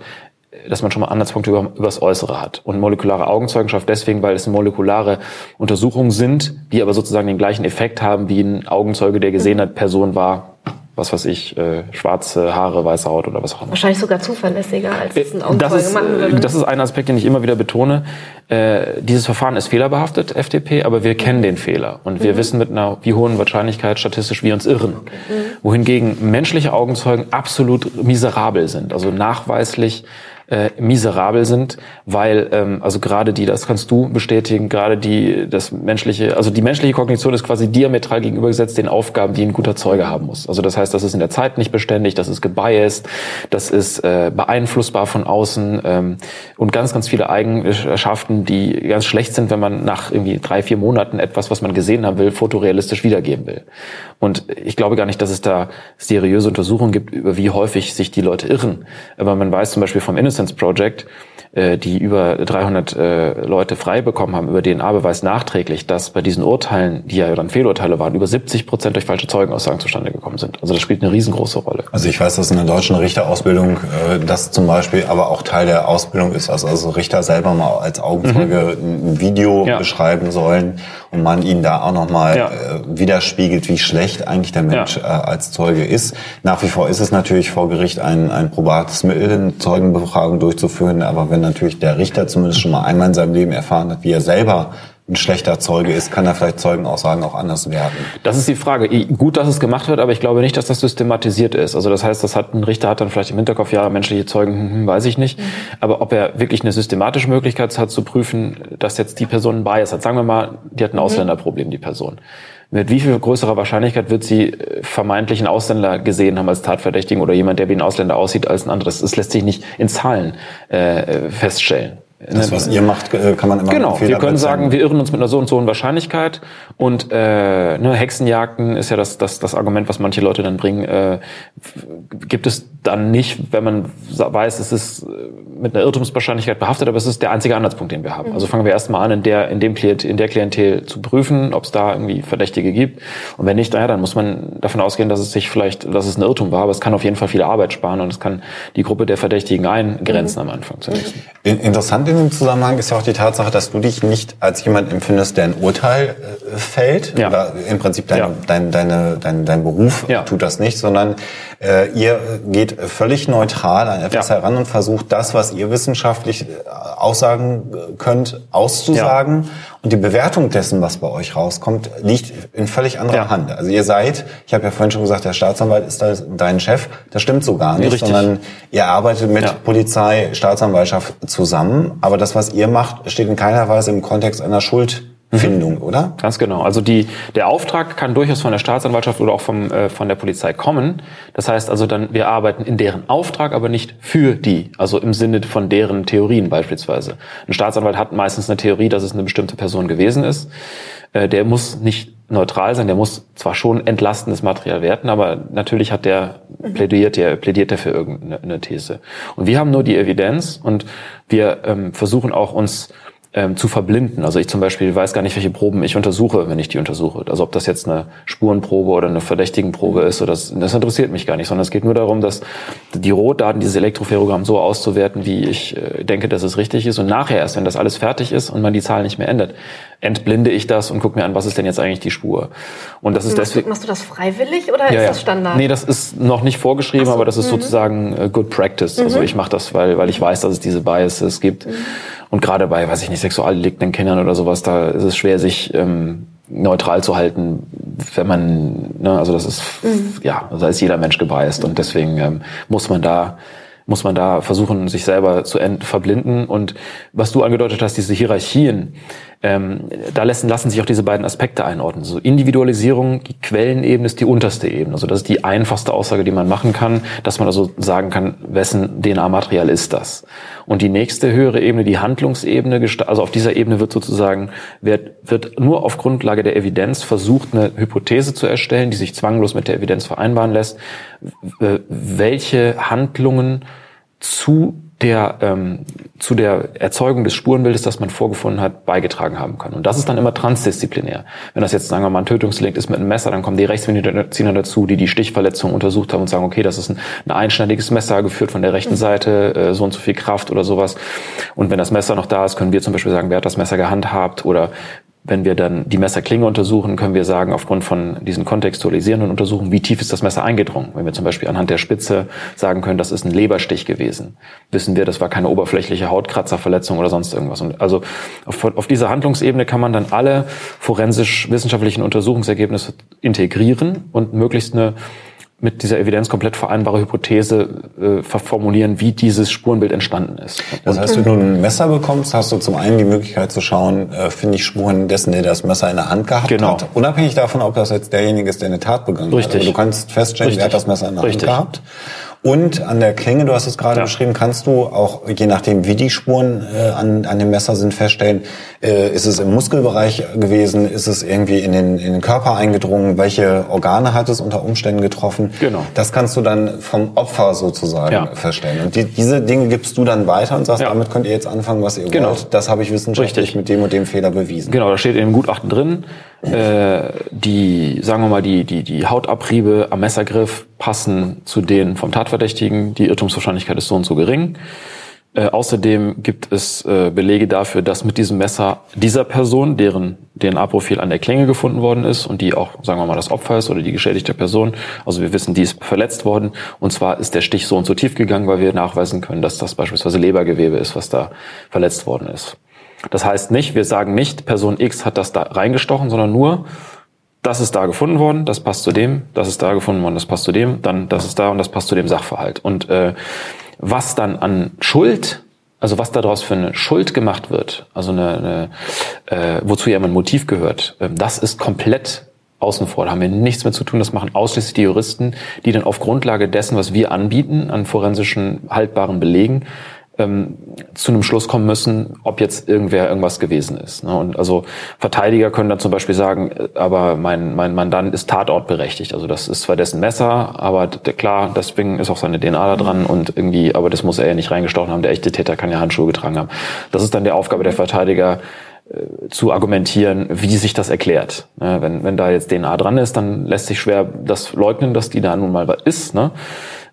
Speaker 5: dass man schon mal Anhaltspunkte über, über das Äußere hat. Und molekulare Augenzeugenschaft deswegen, weil es molekulare Untersuchungen sind, die aber sozusagen den gleichen Effekt haben, wie ein Augenzeuge, der gesehen hat, Person war was weiß ich, äh, schwarze Haare, weiße Haut oder was auch immer.
Speaker 3: Wahrscheinlich sogar zuverlässiger, als es ein
Speaker 5: Augenzeuge das ist, machen würde. Das ist ein Aspekt, den ich immer wieder betone. Äh, dieses Verfahren ist fehlerbehaftet, FDP, aber wir kennen den Fehler. Und wir mhm. wissen mit einer wie hohen Wahrscheinlichkeit statistisch, wie uns irren. Okay. Mhm. Wohingegen menschliche Augenzeugen absolut miserabel sind. Also nachweislich äh, miserabel sind, weil ähm, also gerade die, das kannst du bestätigen, gerade die das menschliche, also die menschliche Kognition ist quasi diametral gegenübergesetzt den Aufgaben, die ein guter Zeuge haben muss. Also das heißt, das ist in der Zeit nicht beständig, das ist gebiased, das ist äh, beeinflussbar von außen ähm, und ganz, ganz viele Eigenschaften, die ganz schlecht sind, wenn man nach irgendwie drei, vier Monaten etwas, was man gesehen haben will, fotorealistisch wiedergeben will. Und ich glaube gar nicht, dass es da seriöse Untersuchungen gibt, über wie häufig sich die Leute irren. Aber man weiß zum Beispiel vom Innocence Project, äh, die über 300 äh, Leute frei bekommen haben über DNA-Beweis nachträglich, dass bei diesen Urteilen, die ja dann Fehlurteile waren, über 70 Prozent durch falsche Zeugenaussagen zustande gekommen sind. Also das spielt eine riesengroße Rolle.
Speaker 4: Also ich weiß, dass in der deutschen Richterausbildung äh, das zum Beispiel aber auch Teil der Ausbildung ist, also, also Richter selber mal als Augenzeuge mhm. ein Video ja. beschreiben sollen und man ihnen da auch nochmal ja. äh, widerspiegelt, wie schlecht eigentlich der Mensch ja. äh, als Zeuge ist. Nach wie vor ist es natürlich vor Gericht ein, ein probates Mittel, Zeugenbefragung durchzuführen, aber wenn natürlich der Richter zumindest schon mal einmal in seinem Leben erfahren hat, wie er selber ein schlechter Zeuge ist, kann er vielleicht Zeugenaussagen auch anders werten.
Speaker 5: Das ist die Frage. Gut, dass es gemacht wird, aber ich glaube nicht, dass das systematisiert ist. Also das heißt, das hat ein Richter hat dann vielleicht im Hinterkopf, ja, menschliche Zeugen, hm, hm weiß ich nicht. Mhm. Aber ob er wirklich eine systematische Möglichkeit hat zu prüfen, dass jetzt die Person ein Bias hat. Sagen wir mal, die hat ein mhm. Ausländerproblem, die Person. Mit wie viel größerer Wahrscheinlichkeit wird sie äh, vermeintlich einen Ausländer gesehen haben als Tatverdächtigen oder jemand, der wie ein Ausländer aussieht als ein anderes? Das lässt sich nicht in Zahlen äh, feststellen.
Speaker 4: Das, was ihr macht, äh, kann man immer
Speaker 5: Genau, wir können sagen, wir irren uns mit einer so und so hohen Wahrscheinlichkeit und äh, ne, Hexenjagden ist ja das, das, das Argument, was manche Leute dann bringen, äh, gibt es dann nicht, wenn man weiß, es ist äh, mit einer Irrtumswahrscheinlichkeit behaftet, aber es ist der einzige Anhaltspunkt, den wir haben. Mhm. Also fangen wir erstmal an, in der, in dem Klient, in der Klientel zu prüfen, ob es da irgendwie Verdächtige gibt. Und wenn nicht, naja, dann muss man davon ausgehen, dass es sich vielleicht, dass es ein Irrtum war, aber es kann auf jeden Fall viel Arbeit sparen und es kann die Gruppe der Verdächtigen eingrenzen mhm. am Anfang zunächst.
Speaker 4: Interessant in dem Zusammenhang ist ja auch die Tatsache, dass du dich nicht als jemand empfindest, der ein Urteil äh, fällt. Ja. Oder im Prinzip dein, ja. dein, deine, dein, dein Beruf ja. tut das nicht, sondern äh, ihr geht völlig neutral an etwas heran und versucht das, was ihr wissenschaftlich äh, aussagen könnt, auszusagen. Und die Bewertung dessen, was bei euch rauskommt, liegt in völlig anderer ja. Hand. Also ihr seid, ich habe ja vorhin schon gesagt, der Staatsanwalt ist dein Chef. Das stimmt so gar nicht, Richtig. sondern ihr arbeitet mit ja. Polizei, Staatsanwaltschaft zusammen. Aber das, was ihr macht, steht in keiner Weise im Kontext einer Schuld Findung, mhm. oder?
Speaker 5: Ganz genau. Also die, der Auftrag kann durchaus von der Staatsanwaltschaft oder auch vom, äh, von der Polizei kommen. Das heißt also dann, wir arbeiten in deren Auftrag, aber nicht für die. Also im Sinne von deren Theorien beispielsweise. Ein Staatsanwalt hat meistens eine Theorie, dass es eine bestimmte Person gewesen ist. Äh, der muss nicht neutral sein, der muss zwar schon entlastendes Material werten, aber natürlich hat der plädiert, der plädiert der für irgendeine These. Und wir haben nur die Evidenz und wir ähm, versuchen auch uns ähm, zu verblinden. Also ich zum Beispiel weiß gar nicht, welche Proben ich untersuche, wenn ich die untersuche. Also ob das jetzt eine Spurenprobe oder eine Verdächtigenprobe ist, oder das, das interessiert mich gar nicht, sondern es geht nur darum, dass die Rotdaten, dieses Elektroferogramm so auszuwerten, wie ich äh, denke, dass es richtig ist. Und nachher erst, wenn das alles fertig ist und man die Zahl nicht mehr ändert, entblinde ich das und gucke mir an, was ist denn jetzt eigentlich die Spur. Und das ist
Speaker 3: machst
Speaker 5: deswegen.
Speaker 3: Du, machst du das freiwillig oder ja, ist das Standard?
Speaker 5: Nee, das ist noch nicht vorgeschrieben, so, aber das ist mhm. sozusagen äh, Good Practice. Also mhm. Also ich mache das, weil, weil ich weiß, dass es diese Biases gibt. Mhm. Und gerade bei, weiß ich nicht, sexualdelikten Kindern oder sowas, da ist es schwer, sich ähm, neutral zu halten, wenn man, ne, also das ist, mhm. ja, also da ist jeder Mensch gebiased und deswegen ähm, muss man da muss man da versuchen, sich selber zu verblinden. Und was du angedeutet hast, diese Hierarchien, ähm, da lassen, lassen sich auch diese beiden Aspekte einordnen. So Individualisierung, die Quellenebene ist die unterste Ebene. Also das ist die einfachste Aussage, die man machen kann, dass man also sagen kann, wessen DNA-Material ist das. Und die nächste höhere Ebene, die Handlungsebene, also auf dieser Ebene wird sozusagen, wird, wird nur auf Grundlage der Evidenz versucht, eine Hypothese zu erstellen, die sich zwanglos mit der Evidenz vereinbaren lässt, welche Handlungen zu der ähm, zu der Erzeugung des Spurenbildes, das man vorgefunden hat, beigetragen haben kann. Und das ist dann immer transdisziplinär. Wenn das jetzt, sagen wir mal, ein Tötungsdelikt ist mit einem Messer, dann kommen die Rechtsmediziner dazu, die die Stichverletzung untersucht haben und sagen, okay, das ist ein, ein einschneidiges Messer, geführt von der rechten Seite, äh, so und so viel Kraft oder sowas. Und wenn das Messer noch da ist, können wir zum Beispiel sagen, wer hat das Messer gehandhabt oder wenn wir dann die Messerklinge untersuchen, können wir sagen, aufgrund von diesen kontextualisierenden Untersuchungen, wie tief ist das Messer eingedrungen. Wenn wir zum Beispiel anhand der Spitze sagen können, das ist ein Leberstich gewesen, wissen wir, das war keine oberflächliche Hautkratzerverletzung oder sonst irgendwas. Und also auf, auf dieser Handlungsebene kann man dann alle forensisch-wissenschaftlichen Untersuchungsergebnisse integrieren und möglichst eine mit dieser Evidenz komplett vereinbare Hypothese äh, verformulieren, wie dieses Spurenbild entstanden ist.
Speaker 4: Das heißt, wenn du ein Messer bekommst, hast du zum einen die Möglichkeit zu schauen, äh, finde ich Spuren dessen, der das Messer in der Hand gehabt genau. hat. Unabhängig davon, ob das jetzt derjenige ist, der eine Tat begangen
Speaker 5: Richtig.
Speaker 4: hat. Aber du kannst feststellen, Richtig. wer hat das Messer in der Richtig. Hand gehabt. Und an der Klinge, du hast es gerade ja. beschrieben, kannst du auch, je nachdem wie die Spuren äh, an, an dem Messer sind, feststellen, äh, ist es im Muskelbereich gewesen, ist es irgendwie in den, in den Körper eingedrungen, welche Organe hat es unter Umständen getroffen.
Speaker 5: Genau.
Speaker 4: Das kannst du dann vom Opfer sozusagen ja. feststellen. Und die, diese Dinge gibst du dann weiter und sagst, ja. damit könnt ihr jetzt anfangen, was ihr
Speaker 5: genau.
Speaker 4: wollt. Das habe ich wissenschaftlich Richtig. mit dem und dem Fehler bewiesen.
Speaker 5: Genau, da steht in dem Gutachten drin, äh, die, sagen wir mal, die, die, die Hautabriebe am Messergriff passen zu denen vom Tatverdächtigen. Die Irrtumswahrscheinlichkeit ist so und so gering. Äh, außerdem gibt es äh, Belege dafür, dass mit diesem Messer dieser Person, deren DNA-Profil an der Klinge gefunden worden ist und die auch, sagen wir mal, das Opfer ist oder die geschädigte Person, also wir wissen, die ist verletzt worden und zwar ist der Stich so und so tief gegangen, weil wir nachweisen können, dass das beispielsweise Lebergewebe ist, was da verletzt worden ist. Das heißt nicht, wir sagen nicht, Person X hat das da reingestochen, sondern nur, das ist da gefunden worden, das passt zu dem, das ist da gefunden worden, das passt zu dem, dann das ist da und das passt zu dem Sachverhalt. Und äh, was dann an Schuld, also was daraus für eine Schuld gemacht wird, also eine, eine äh, wozu ja immer ein Motiv gehört, äh, das ist komplett außen vor. Da haben wir nichts mehr zu tun. Das machen ausschließlich die Juristen, die dann auf Grundlage dessen, was wir anbieten, an forensischen haltbaren Belegen, ähm, zu einem Schluss kommen müssen, ob jetzt irgendwer irgendwas gewesen ist. Ne? Und also Verteidiger können dann zum Beispiel sagen, äh, aber mein, mein Mandant ist tatortberechtigt. Also das ist zwar dessen Messer, aber klar, deswegen ist auch seine DNA da dran und irgendwie, aber das muss er ja nicht reingestochen haben. Der echte Täter kann ja Handschuhe getragen haben. Das ist dann die Aufgabe der Verteidiger, äh, zu argumentieren, wie sich das erklärt. Ne? Wenn, wenn da jetzt DNA dran ist, dann lässt sich schwer das leugnen, dass die da nun mal ist. Ne?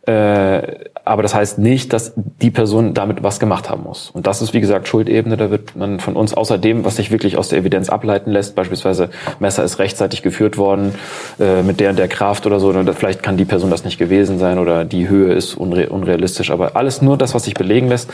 Speaker 5: Äh, aber das heißt nicht, dass die Person damit was gemacht haben muss. Und das ist, wie gesagt, Schuldebene. Da wird man von uns außerdem, was sich wirklich aus der Evidenz ableiten lässt, beispielsweise Messer ist rechtzeitig geführt worden äh, mit der und der Kraft oder so. Oder vielleicht kann die Person das nicht gewesen sein oder die Höhe ist unre unrealistisch. Aber alles nur das, was sich belegen lässt,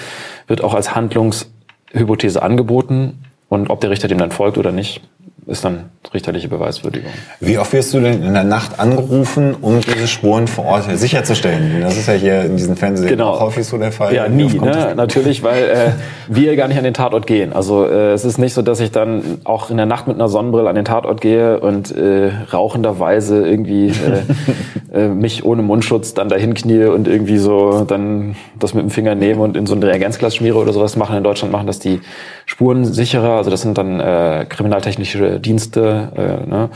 Speaker 5: wird auch als Handlungshypothese angeboten. Und ob der Richter dem dann folgt oder nicht, ist dann richterliche Beweiswürdigung.
Speaker 4: Wie oft wirst du denn in der Nacht angerufen, um diese Spuren vor Ort sicherzustellen? Das ist ja hier in diesen Fernsehen
Speaker 5: genau.
Speaker 4: häufig so der Fall.
Speaker 5: Ja, nie, ne? natürlich, weil äh, wir gar nicht an den Tatort gehen. Also äh, es ist nicht so, dass ich dann auch in der Nacht mit einer Sonnenbrille an den Tatort gehe und äh, rauchenderweise irgendwie äh, äh, mich ohne Mundschutz dann dahin knie und irgendwie so dann das mit dem Finger nehme und in so ein Reagenzglas schmiere oder sowas machen. In Deutschland machen das die Spurensicherer, also das sind dann äh, kriminaltechnische Dienste äh, ne?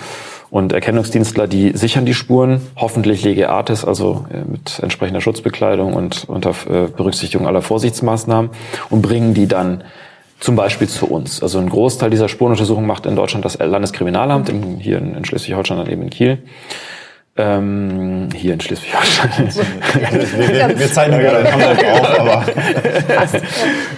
Speaker 5: und Erkennungsdienstler, die sichern die Spuren, hoffentlich lege artis, also äh, mit entsprechender Schutzbekleidung und unter äh, Berücksichtigung aller Vorsichtsmaßnahmen und bringen die dann zum Beispiel zu uns. Also ein Großteil dieser Spurenuntersuchung macht in Deutschland das Landeskriminalamt, in, hier in, in Schleswig-Holstein dann eben in Kiel. Ähm, hier in Schleswig-Holstein.
Speaker 4: wir, zeigen ja gerade Hamburg auf, aber.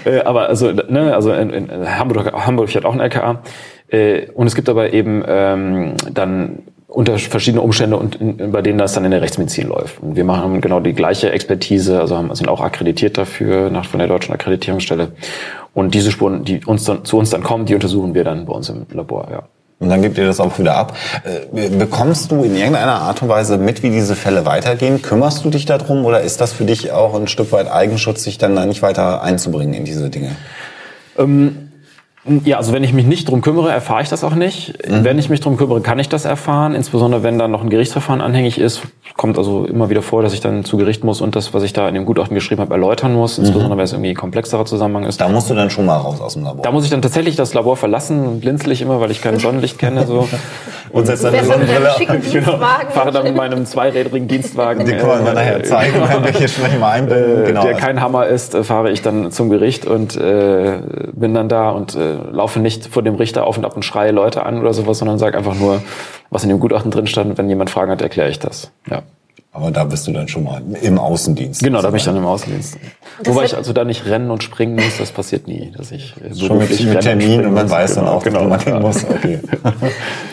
Speaker 5: äh, aber also, ne, also in, in Hamburg, Hamburg hat auch ein LKA. Äh, und es gibt aber eben ähm, dann unter verschiedene Umstände und in, bei denen das dann in der Rechtsmedizin läuft. Und wir machen genau die gleiche Expertise, also haben, sind auch akkreditiert dafür nach von der deutschen Akkreditierungsstelle. Und diese Spuren, die uns dann zu uns dann kommen, die untersuchen wir dann bei uns im Labor. Ja.
Speaker 4: Und dann gibt ihr das auch wieder ab. Äh, bekommst du in irgendeiner Art und Weise mit, wie diese Fälle weitergehen? Kümmerst du dich darum oder ist das für dich auch ein Stück weit Eigenschutz, sich dann da nicht weiter einzubringen in diese Dinge?
Speaker 5: Ähm ja, also wenn ich mich nicht drum kümmere, erfahre ich das auch nicht. Mhm. Wenn ich mich drum kümmere, kann ich das erfahren. Insbesondere wenn dann noch ein Gerichtsverfahren anhängig ist, kommt also immer wieder vor, dass ich dann zu Gericht muss und das, was ich da in dem Gutachten geschrieben habe, erläutern muss. Mhm. Insbesondere wenn es irgendwie ein komplexerer Zusammenhang ist.
Speaker 4: Da musst du dann schon mal raus aus dem Labor.
Speaker 5: Da muss ich dann tatsächlich das Labor verlassen und blinzel ich immer, weil ich kein Sonnenlicht kenne. So.
Speaker 4: und setzt dann eine Sonnenbrille auf.
Speaker 5: Genau, fahre dann mit meinem zweirädrigen Dienstwagen.
Speaker 4: Den können wir nachher zeigen, wenn wir hier schon mal einbinden.
Speaker 5: Äh, genau. Der kein Hammer ist, äh, fahre ich dann zum Gericht und äh, bin dann da und äh, laufe nicht vor dem Richter auf und ab und schreie Leute an oder sowas, sondern sage einfach nur, was in dem Gutachten drin stand. Wenn jemand Fragen hat, erkläre ich das. Ja.
Speaker 4: Aber da bist du dann schon mal im Außendienst.
Speaker 5: Genau, da bin ich dann im Außendienst. Das Wobei ich also da nicht rennen und springen muss, das passiert nie. Dass ich
Speaker 4: äh, schon mit, mit Termin und, man weiß genau, dann auch, genau, man hin muss. Okay.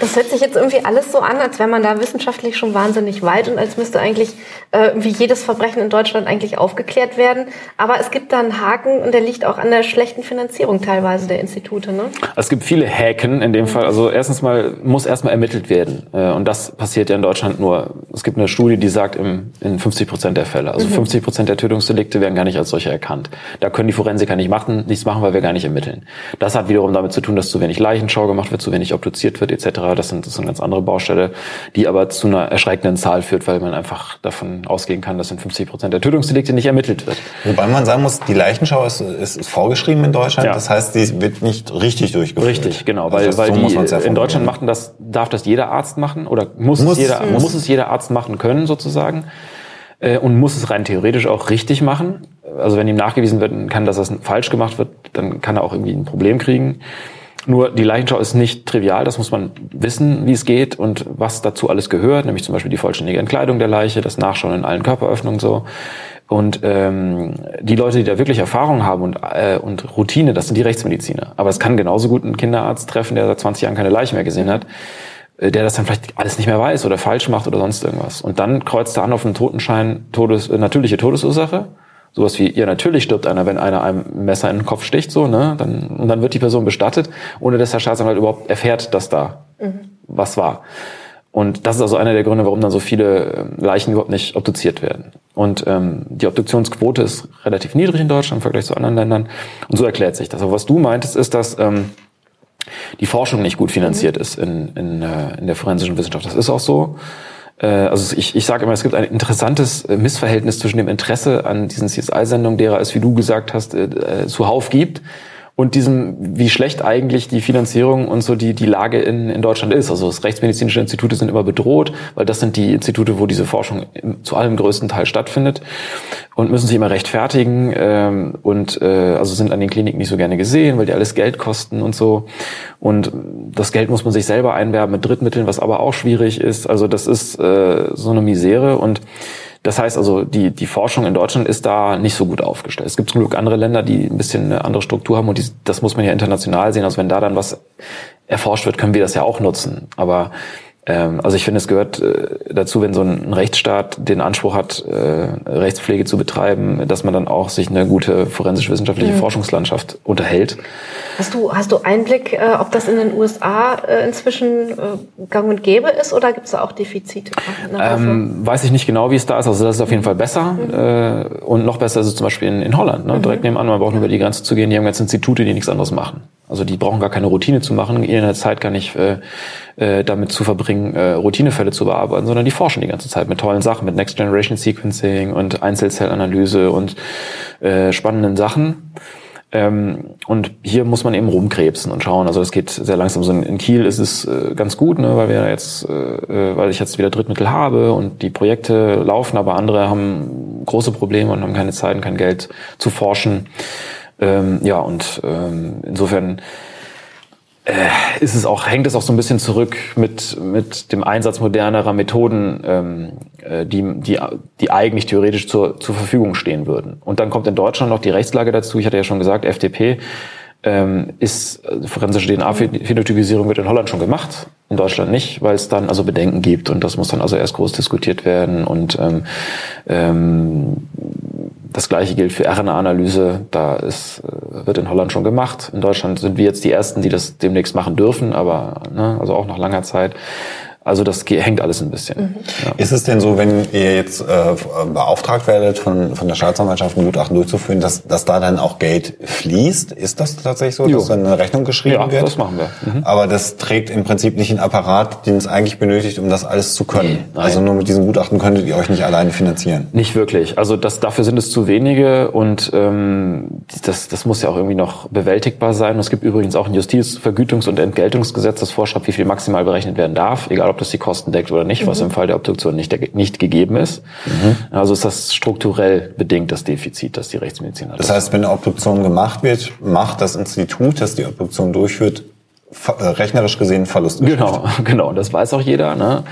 Speaker 3: Das hört sich jetzt irgendwie alles so an, als wäre man da wissenschaftlich schon wahnsinnig weit und als müsste eigentlich äh, wie jedes Verbrechen in Deutschland eigentlich aufgeklärt werden. Aber es gibt da einen Haken und der liegt auch an der schlechten Finanzierung teilweise der Institute. Ne?
Speaker 5: Es gibt viele Haken in dem Fall. Also erstens mal muss erstmal ermittelt werden. Äh, und das passiert ja in Deutschland nur. Es gibt eine Studie, die sagt, im, in 50 Prozent der Fälle. Also mhm. 50 Prozent der Tötungsdelikte werden gar nicht als solche erkannt. Da können die Forensiker nicht machen, nichts machen, weil wir gar nicht ermitteln. Das hat wiederum damit zu tun, dass zu wenig Leichenschau gemacht wird, zu wenig obduziert wird etc. Das sind, das ist eine ganz andere Baustelle, die aber zu einer erschreckenden Zahl führt, weil man einfach davon ausgehen kann, dass in 50 Prozent der Tötungsdelikte nicht ermittelt wird.
Speaker 4: Wobei man sagen muss, die Leichenschau ist, ist, ist vorgeschrieben in Deutschland. Ja. Das heißt, die wird nicht richtig durchgeführt.
Speaker 5: Richtig, genau. Weil, also weil so die, in Deutschland machen das, darf das jeder Arzt machen oder muss, muss, es, jeder, muss es jeder Arzt machen können sozusagen äh, und muss es rein theoretisch auch richtig machen. Also wenn ihm nachgewiesen wird kann, dass das falsch gemacht wird, dann kann er auch irgendwie ein Problem kriegen. Nur die Leichenschau ist nicht trivial, das muss man wissen, wie es geht und was dazu alles gehört, nämlich zum Beispiel die vollständige Entkleidung der Leiche, das Nachschauen in allen Körperöffnungen so. Und ähm, die Leute, die da wirklich Erfahrung haben und, äh, und Routine, das sind die Rechtsmediziner. Aber es kann genauso gut ein Kinderarzt treffen, der seit 20 Jahren keine Leiche mehr gesehen hat. Äh, der das dann vielleicht alles nicht mehr weiß oder falsch macht oder sonst irgendwas. Und dann kreuzt er an auf einen Totenschein Todes, äh, natürliche Todesursache. Sowas wie, ja, natürlich stirbt einer, wenn einer einem Messer in den Kopf sticht, so, ne? Dann, und dann wird die Person bestattet, ohne dass der Staatsanwalt überhaupt erfährt, dass da mhm. was war. Und das ist also einer der Gründe, warum dann so viele äh, Leichen überhaupt nicht obduziert werden. Und ähm, die Obduktionsquote ist relativ niedrig in Deutschland im Vergleich zu anderen Ländern. Und so erklärt sich das. Aber was du meintest, ist, dass ähm, die Forschung nicht gut finanziert ist in, in, äh, in der forensischen Wissenschaft. Das ist auch so. äh, also ich, ich sage immer, es gibt ein interessantes äh, Missverhältnis zwischen dem Interesse an diesen CSI-Sendungen, derer es, wie du gesagt hast, zuhauf gibt und diesem, wie schlecht eigentlich die Finanzierung und so die, die Lage in, in Deutschland ist. Also das rechtsmedizinische Institute sind immer bedroht, weil das sind die Institute, wo diese Forschung im, zu allem größten Teil stattfindet und müssen sich immer rechtfertigen ähm, und äh, also sind an den Kliniken nicht so gerne gesehen, weil die alles Geld kosten und so. Und das Geld muss man sich selber einwerben mit Drittmitteln, was aber auch schwierig ist. Also das ist äh, so eine Misere und das heißt also, die, die Forschung in Deutschland ist da nicht so gut aufgestellt. Es gibt zum Glück andere Länder, die ein bisschen eine andere Struktur haben und die, das muss man ja international sehen. Also wenn da dann was erforscht wird, können wir das ja auch nutzen. Aber also ich finde, es gehört äh, dazu, wenn so ein Rechtsstaat den Anspruch hat, äh, Rechtspflege zu betreiben, dass man dann auch sich eine gute forensisch-wissenschaftliche mhm. Forschungslandschaft unterhält.
Speaker 3: Hast du, hast du Einblick, äh, ob das in den USA inzwischen gang und gäbe ist oder gibt es da auch Defizite?
Speaker 5: Ähm, weiß ich nicht genau, wie es da ist. Also das ist auf jeden Fall besser. Mhm. und noch besser ist es zum Beispiel in, in Holland. Ne? Mhm. Direkt nebenan, man braucht nur über die Grenze zu gehen. Die haben ganz Institute, die nichts anderes machen. Also die brauchen gar keine Routine zu machen, der Zeit gar nicht äh, äh, damit zu verbringen, äh, Routinefälle zu bearbeiten, sondern die forschen die ganze Zeit mit tollen Sachen, mit Next Generation Sequencing und Einzelzellanalyse und äh, spannenden Sachen. Ähm, und hier muss man eben rumkrebsen und schauen. Also es geht sehr langsam. So in Kiel ist es äh, ganz gut, ne, weil wir jetzt, äh, äh, weil ich jetzt wieder Drittmittel habe und die Projekte laufen, aber andere haben große Probleme und haben keine Zeit und kein Geld zu forschen. Ähm, ja, und ähm, insofern äh, ist es auch, hängt es auch so ein bisschen zurück mit, mit dem Einsatz modernerer Methoden, ähm, äh, die, die, die eigentlich theoretisch zur, zur Verfügung stehen würden. Und dann kommt in Deutschland noch die Rechtslage dazu. Ich hatte ja schon gesagt, FDP ähm, ist äh, forensische DNA-Phänotypisierung wird in Holland schon gemacht, in Deutschland nicht, weil es dann also Bedenken gibt und das muss dann also erst groß diskutiert werden und ähm, ähm, das gleiche gilt für RNA-Analyse. Da ist, äh, wird in Holland schon gemacht. In Deutschland sind wir jetzt die Ersten, die das demnächst machen dürfen, aber ne, also auch nach langer Zeit. Also das hängt alles ein bisschen. Mhm.
Speaker 4: Ja. Ist es denn so, wenn ihr jetzt äh, beauftragt werdet, von, von der Staatsanwaltschaft ein Gutachten durchzuführen, dass, dass da dann auch Geld fließt? Ist das tatsächlich so, jo. dass dann eine Rechnung geschrieben
Speaker 5: ja,
Speaker 4: wird?
Speaker 5: Ja, das machen wir.
Speaker 4: Mhm. Aber das trägt im Prinzip nicht einen Apparat, den es eigentlich benötigt, um das alles zu können. Nee, also nur mit diesem Gutachten könntet ihr euch nicht alleine finanzieren.
Speaker 5: Nicht wirklich. Also das, dafür sind es zu wenige und ähm, das, das muss ja auch irgendwie noch bewältigbar sein. Und es gibt übrigens auch ein Justizvergütungs- und Entgeltungsgesetz, das vorschreibt, wie viel maximal berechnet werden darf, egal ob das die Kosten deckt oder nicht, mhm. was im Fall der Obduktion nicht, nicht gegeben ist. Mhm. Also ist das strukturell bedingt das Defizit, das die Rechtsmedizin hat.
Speaker 4: Das heißt, wenn eine Obduktion gemacht wird, macht das Institut, das die Obduktion durchführt, äh, rechnerisch gesehen Verlust.
Speaker 5: Genau, genau, das weiß auch jeder. Ne?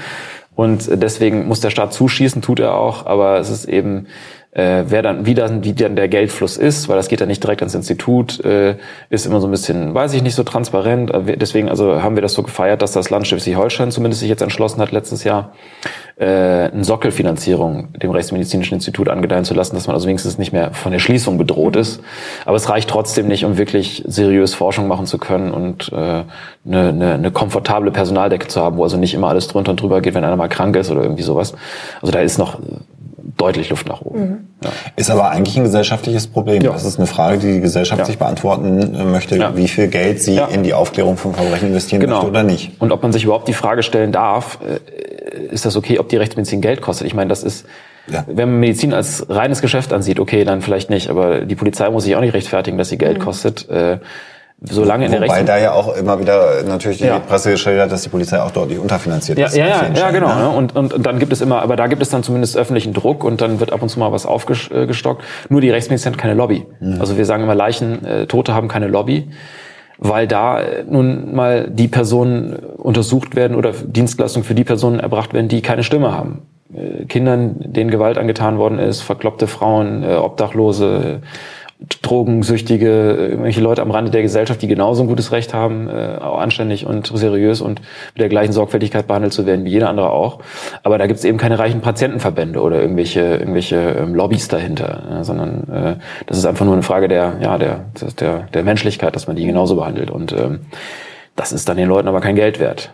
Speaker 5: Und deswegen muss der Staat zuschießen, tut er auch, aber es ist eben äh, wer dann, wie dann, wie dann der Geldfluss ist, weil das geht dann nicht direkt ans Institut, äh, ist immer so ein bisschen, weiß ich nicht, so transparent. Deswegen also haben wir das so gefeiert, dass das Land Schleswig-Holstein zumindest sich jetzt entschlossen hat, letztes Jahr äh, eine Sockelfinanzierung dem Rechtsmedizinischen Institut angedeihen zu lassen, dass man also wenigstens nicht mehr von der Schließung bedroht ist. Aber es reicht trotzdem nicht, um wirklich seriös Forschung machen zu können und äh, eine, eine, eine komfortable Personaldecke zu haben, wo also nicht immer alles drunter und drüber geht, wenn einer mal krank ist oder irgendwie sowas. Also da ist noch deutlich Luft nach oben. Mhm.
Speaker 4: Ja. Ist aber eigentlich ein gesellschaftliches Problem. Ja. Das ist eine Frage, die die Gesellschaft ja. sich beantworten äh, möchte, ja. wie viel Geld sie in die Aufklärung von Verbrechen investieren genau. möchte oder nicht.
Speaker 5: Und ob man sich überhaupt die Frage stellen darf, äh, ist das okay, ob die Rechtsmedizin Geld kostet? Ich meine, das ist, ja. wenn man Medizin als reines Geschäft ansieht, okay, dann vielleicht nicht, aber die Polizei muss sich auch nicht rechtfertigen, dass sie Geld mhm. kostet. Äh, solange in der
Speaker 4: Wobei da ja auch immer wieder natürlich die ja. Presse geschildert, dass die Polizei auch deutlich unterfinanziert
Speaker 5: ja, ist. Ja, ja, ja, genau. Ne? Und, und, und dann gibt es immer, aber da gibt es dann zumindest öffentlichen Druck und dann wird ab und zu mal was aufgestockt. Nur die Rechtsmedizin hat keine Lobby. Mhm. Also wir sagen immer, Leichen, äh, Tote haben keine Lobby weil da äh, nun mal die Personen untersucht werden oder Dienstleistungen für die Personen erbracht werden, die keine Stimme haben. Äh, Kindern, denen Gewalt angetan worden ist, verkloppte Frauen, äh, Obdachlose, Drogensüchtige, irgendwelche Leute am Rande der Gesellschaft, die genauso ein gutes Recht haben, äh, auch anständig und seriös und mit der gleichen Sorgfältigkeit behandelt zu werden wie jeder andere auch. Aber da gibt es eben keine reichen Patientenverbände oder irgendwelche irgendwelche ähm, Lobbys dahinter, ja, sondern äh, das ist einfach nur eine Frage der ja der der der Menschlichkeit, dass man die genauso behandelt und ähm, das ist dann den Leuten aber kein Geld wert.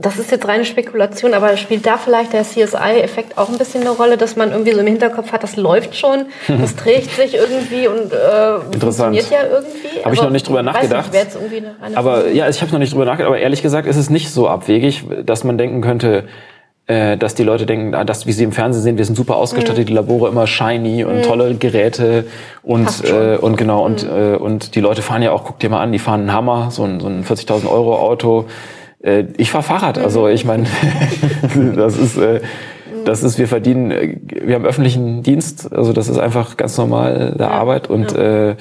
Speaker 3: Das ist jetzt reine Spekulation, aber spielt da vielleicht der CSI-Effekt auch ein bisschen eine Rolle, dass man irgendwie so im Hinterkopf hat, das läuft schon, das trägt sich irgendwie und äh, funktioniert ja irgendwie?
Speaker 5: Habe ich noch nicht drüber nachgedacht. Nicht, aber ja, ich habe noch nicht drüber nachgedacht, aber ehrlich gesagt ist es nicht so abwegig, dass man denken könnte, äh, dass die Leute denken, ah, dass wie sie im Fernsehen sehen, wir sind super ausgestattet, mhm. die Labore immer shiny und mhm. tolle Geräte und äh, und genau und mhm. äh, und die Leute fahren ja auch, guck dir mal an, die fahren einen Hammer, so ein, so ein 40.000 Euro Auto. Äh, ich fahr Fahrrad, also ich meine, das ist äh, das ist, wir verdienen, äh, wir haben öffentlichen Dienst, also das ist einfach ganz normal der Arbeit und äh,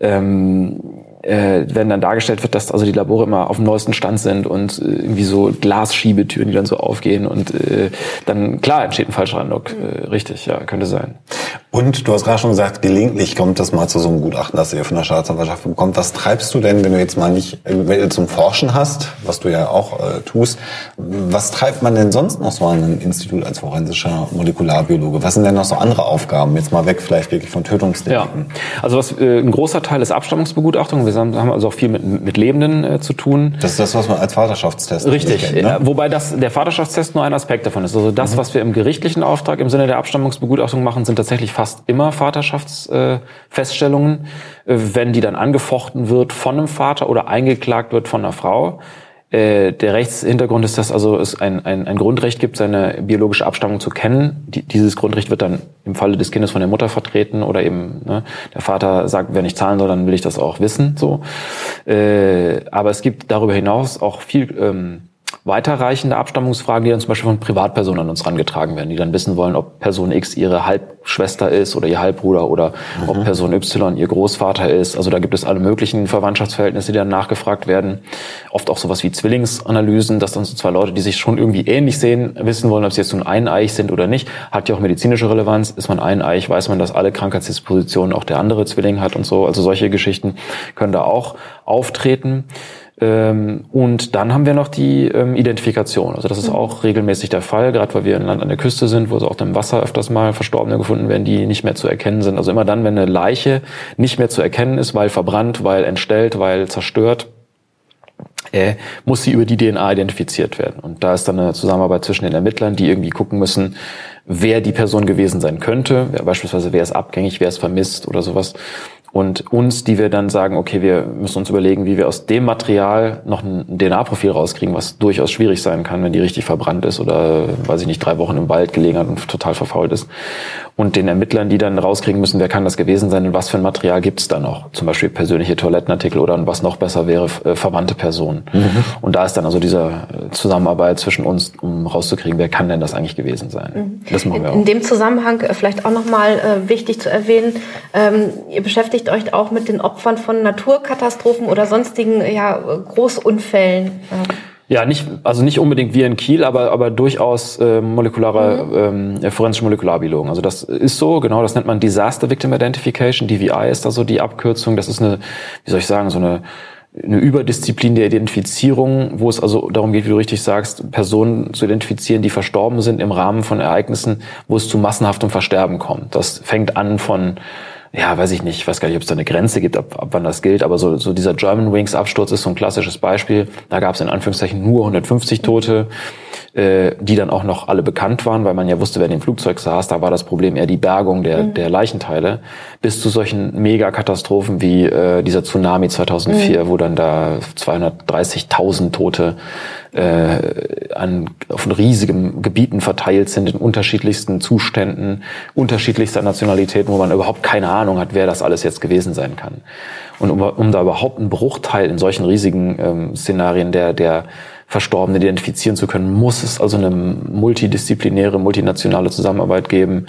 Speaker 5: ähm, äh, wenn dann dargestellt wird, dass also die Labore immer auf dem neuesten Stand sind und äh, irgendwie so Glasschiebetüren, die dann so aufgehen und äh, dann klar entsteht ein falscher Eindruck. Äh, richtig, ja, könnte sein.
Speaker 4: Und du hast gerade schon gesagt, gelegentlich kommt das mal zu so einem Gutachten, das ihr von der Staatsanwaltschaft bekommt. Was treibst du denn, wenn du jetzt mal nicht äh, zum Forschen hast, was du ja auch äh, tust, was treibt man denn sonst noch so an einem Institut als forensischer Molekularbiologe? Was sind denn noch so andere Aufgaben? Jetzt mal weg vielleicht wirklich von Tötungsdelikten.
Speaker 5: Ja. Also was, äh, ein großer Teil ist Abstammungsbegutachtung. Wir haben also auch viel mit, mit Lebenden äh, zu tun.
Speaker 4: Das ist das, was man als Vaterschaftstest
Speaker 5: Richtig. Kennt, ne? Wobei das, der Vaterschaftstest nur ein Aspekt davon ist. Also das, mhm. was wir im gerichtlichen Auftrag im Sinne der Abstammungsbegutachtung machen, sind tatsächlich fast immer Vaterschaftsfeststellungen, äh, wenn die dann angefochten wird von einem Vater oder eingeklagt wird von einer Frau. Äh, der Rechtshintergrund ist, dass also es ein, ein, ein Grundrecht gibt, seine biologische Abstammung zu kennen. Die, dieses Grundrecht wird dann im Falle des Kindes von der Mutter vertreten oder eben ne, der Vater sagt, wenn ich zahlen soll, dann will ich das auch wissen. So, äh, aber es gibt darüber hinaus auch viel ähm, weiterreichende Abstammungsfragen, die dann zum Beispiel von Privatpersonen an uns rangetragen werden, die dann wissen wollen, ob Person X ihre Halbschwester ist oder ihr Halbbruder oder mhm. ob Person Y ihr Großvater ist. Also da gibt es alle möglichen Verwandtschaftsverhältnisse, die dann nachgefragt werden. Oft auch sowas wie Zwillingsanalysen, dass dann so zwei Leute, die sich schon irgendwie ähnlich sehen, wissen wollen, ob sie jetzt nun eineich sind oder nicht. Hat ja auch medizinische Relevanz. Ist man eineich, weiß man, dass alle Krankheitsdispositionen auch der andere Zwilling hat und so. Also solche Geschichten können da auch auftreten. Ähm, und dann haben wir noch die ähm, Identifikation. Also das ist mhm. auch regelmäßig der Fall, gerade weil wir ein Land an der Küste sind, wo so auch im Wasser öfters mal Verstorbene gefunden werden, die nicht mehr zu erkennen sind. Also immer dann, wenn eine Leiche nicht mehr zu erkennen ist, weil verbrannt, weil entstellt, weil zerstört, äh, muss sie über die DNA identifiziert werden. Und da ist dann eine Zusammenarbeit zwischen den Ermittlern, die irgendwie gucken müssen, wer die Person gewesen sein könnte. Ja, beispielsweise, wer ist abgängig, wer ist vermisst oder sowas und uns, die wir dann sagen, okay, wir müssen uns überlegen, wie wir aus dem Material noch ein DNA-Profil rauskriegen, was durchaus schwierig sein kann, wenn die richtig verbrannt ist oder, weiß ich nicht, drei Wochen im Wald gelegen hat und total verfault ist. Und den Ermittlern, die dann rauskriegen müssen, wer kann das gewesen sein und was für ein Material gibt es da noch. Zum Beispiel persönliche Toilettenartikel oder was noch besser wäre, äh, verwandte Personen. Mhm. Und da ist dann also diese Zusammenarbeit zwischen uns, um rauszukriegen, wer kann denn das eigentlich gewesen sein.
Speaker 3: Mhm. Das machen wir auch. In dem Zusammenhang äh, vielleicht auch nochmal äh, wichtig zu erwähnen, ähm, ihr beschäftigt beschäftigt euch auch mit den Opfern von Naturkatastrophen oder sonstigen ja, Großunfällen?
Speaker 5: Ja, nicht, also nicht unbedingt wie in Kiel, aber, aber durchaus äh, molekulare, mhm. ähm, forensische Molekularbiologen. Also das ist so, genau, das nennt man Disaster Victim Identification, DVI ist da so die Abkürzung. Das ist eine, wie soll ich sagen, so eine eine Überdisziplin der Identifizierung, wo es also darum geht, wie du richtig sagst, Personen zu identifizieren, die verstorben sind im Rahmen von Ereignissen, wo es zu massenhaftem Versterben kommt. Das fängt an von ja, weiß ich nicht, ich weiß gar nicht, ob es da eine Grenze gibt, ab, ab wann das gilt, aber so, so dieser German Wings Absturz ist so ein klassisches Beispiel. Da gab es in Anführungszeichen nur 150 Tote, äh, die dann auch noch alle bekannt waren, weil man ja wusste, wer in dem Flugzeug saß. Da war das Problem eher die Bergung der, mhm. der Leichenteile. Bis zu solchen Megakatastrophen wie äh, dieser Tsunami 2004, mhm. wo dann da 230.000 Tote äh, an, auf riesigen Gebieten verteilt sind, in unterschiedlichsten Zuständen, unterschiedlichster Nationalitäten, wo man überhaupt keine Ahnung hat, wer das alles jetzt gewesen sein kann. Und um, um da überhaupt einen Bruchteil in solchen riesigen ähm, Szenarien der, der Verstorbenen identifizieren zu können, muss es also eine multidisziplinäre, multinationale Zusammenarbeit geben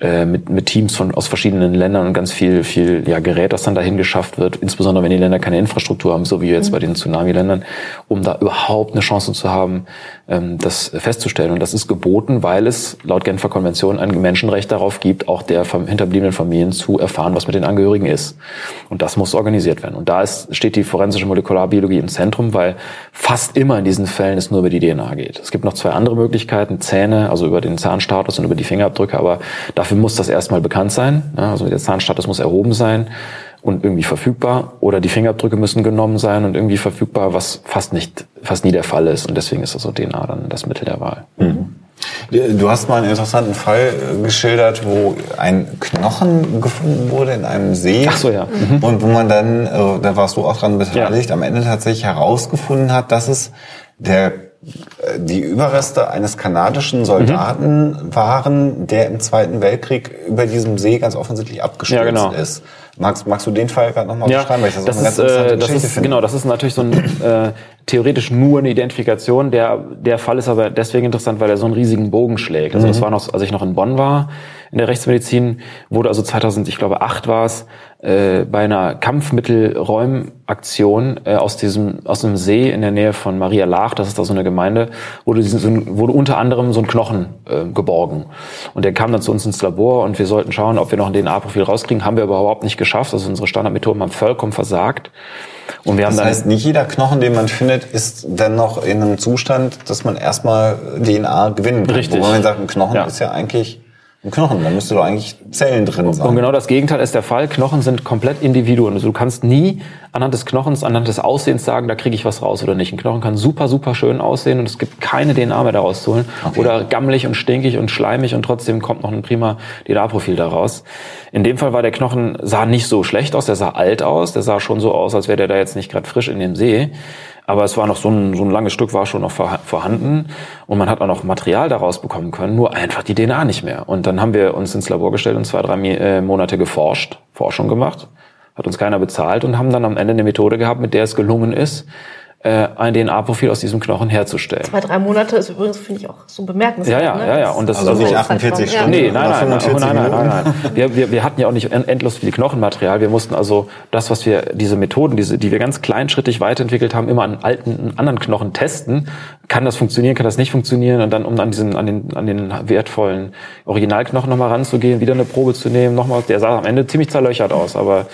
Speaker 5: äh, mit, mit Teams von, aus verschiedenen Ländern und ganz viel, viel ja, Gerät, das dann dahin geschafft wird, insbesondere wenn die Länder keine Infrastruktur haben, so wie jetzt mhm. bei den Tsunami-Ländern, um da überhaupt eine Chance zu haben, das festzustellen. Und das ist geboten, weil es laut Genfer Konvention ein Menschenrecht darauf gibt, auch der hinterbliebenen Familien zu erfahren, was mit den Angehörigen ist. Und das muss organisiert werden. Und da ist, steht die forensische Molekularbiologie im Zentrum, weil fast immer in diesen Fällen es nur über die DNA geht. Es gibt noch zwei andere Möglichkeiten, Zähne, also über den Zahnstatus und über die Fingerabdrücke, aber dafür muss das erstmal bekannt sein. Also der Zahnstatus muss erhoben sein und irgendwie verfügbar oder die Fingerabdrücke müssen genommen sein und irgendwie verfügbar, was fast nicht, fast nie der Fall ist. Und deswegen ist also DNA dann das Mittel der Wahl. Mhm.
Speaker 4: Du hast mal einen interessanten Fall äh, geschildert, wo ein Knochen gefunden wurde in einem See.
Speaker 5: Ach so, ja.
Speaker 4: Mhm. Und wo man dann, äh, da warst du auch dran beteiligt, ja. am Ende tatsächlich herausgefunden hat, dass es der die Überreste eines kanadischen Soldaten mhm. waren, der im Zweiten Weltkrieg über diesem See ganz offensichtlich abgestürzt ja, genau. ist. Magst, magst du den Fall gerade nochmal
Speaker 5: ja, beschreiben? Weil ich das, das ist, äh, das ist genau, das ist natürlich so ein äh, theoretisch nur eine Identifikation. Der der Fall ist aber deswegen interessant, weil er so einen riesigen Bogen schlägt. Also mhm. das war noch, als ich noch in Bonn war in der Rechtsmedizin, wurde also 2000, ich glaube acht war es, äh, bei einer Kampfmittelräumaktion äh, aus diesem aus einem See in der Nähe von Maria Laach, das ist da so eine Gemeinde, wurde, diesen, wurde unter anderem so ein Knochen äh, geborgen. Und der kam dann zu uns ins Labor und wir sollten schauen, ob wir noch ein DNA-Profil rauskriegen. Haben wir überhaupt nicht geschafft. Also unsere Standardmethoden haben vollkommen versagt.
Speaker 4: Und wir haben das heißt, nicht jeder Knochen, den man findet, ist dann noch in einem Zustand, dass man erstmal DNA gewinnen kann.
Speaker 5: Richtig.
Speaker 4: Wo man sagt, ein Knochen ja. ist ja eigentlich ein Knochen, da müsste doch eigentlich Zellen drin sein.
Speaker 5: Und genau das Gegenteil ist der Fall. Knochen sind komplett Individuen. Also du kannst nie anhand des Knochens, anhand des Aussehens sagen, da kriege ich was raus oder nicht. Ein Knochen kann super, super schön aussehen und es gibt keine DNA mehr daraus zu holen. Okay. Oder gammelig und stinkig und schleimig und trotzdem kommt noch ein prima DNA-Profil daraus. In dem Fall war der Knochen, sah nicht so schlecht aus, der sah alt aus, der sah schon so aus, als wäre der da jetzt nicht gerade frisch in dem See. Aber es war noch so ein, so ein langes Stück war schon noch vorhanden und man hat auch noch Material daraus bekommen können, nur einfach die DNA nicht mehr. Und dann haben wir uns ins Labor gestellt und zwei, drei äh, Monate geforscht, Forschung gemacht, hat uns keiner bezahlt und haben dann am Ende eine Methode gehabt, mit der es gelungen ist, äh, ein DNA-Profil aus diesem Knochen herzustellen.
Speaker 3: Zwei, drei Monate ist übrigens, finde ich, auch so bemerkenswert.
Speaker 5: Ja, ja,
Speaker 3: ne?
Speaker 5: ja, ja. Und das
Speaker 4: also,
Speaker 5: also
Speaker 4: nicht 48 Stunden.
Speaker 5: Nee, nein, nein, nein, nein, nein, nein, nein. Wir, wir, wir hatten ja auch nicht endlos viel Knochenmaterial. Wir mussten also das, was wir, diese Methoden, diese, die wir ganz kleinschrittig weiterentwickelt haben, immer an alten, anderen Knochen testen. Kann das funktionieren, kann das nicht funktionieren? Und dann, um an diesen, an den, an den wertvollen Originalknochen nochmal ranzugehen, wieder eine Probe zu nehmen, nochmal, der sah am Ende ziemlich zerlöchert aus, aber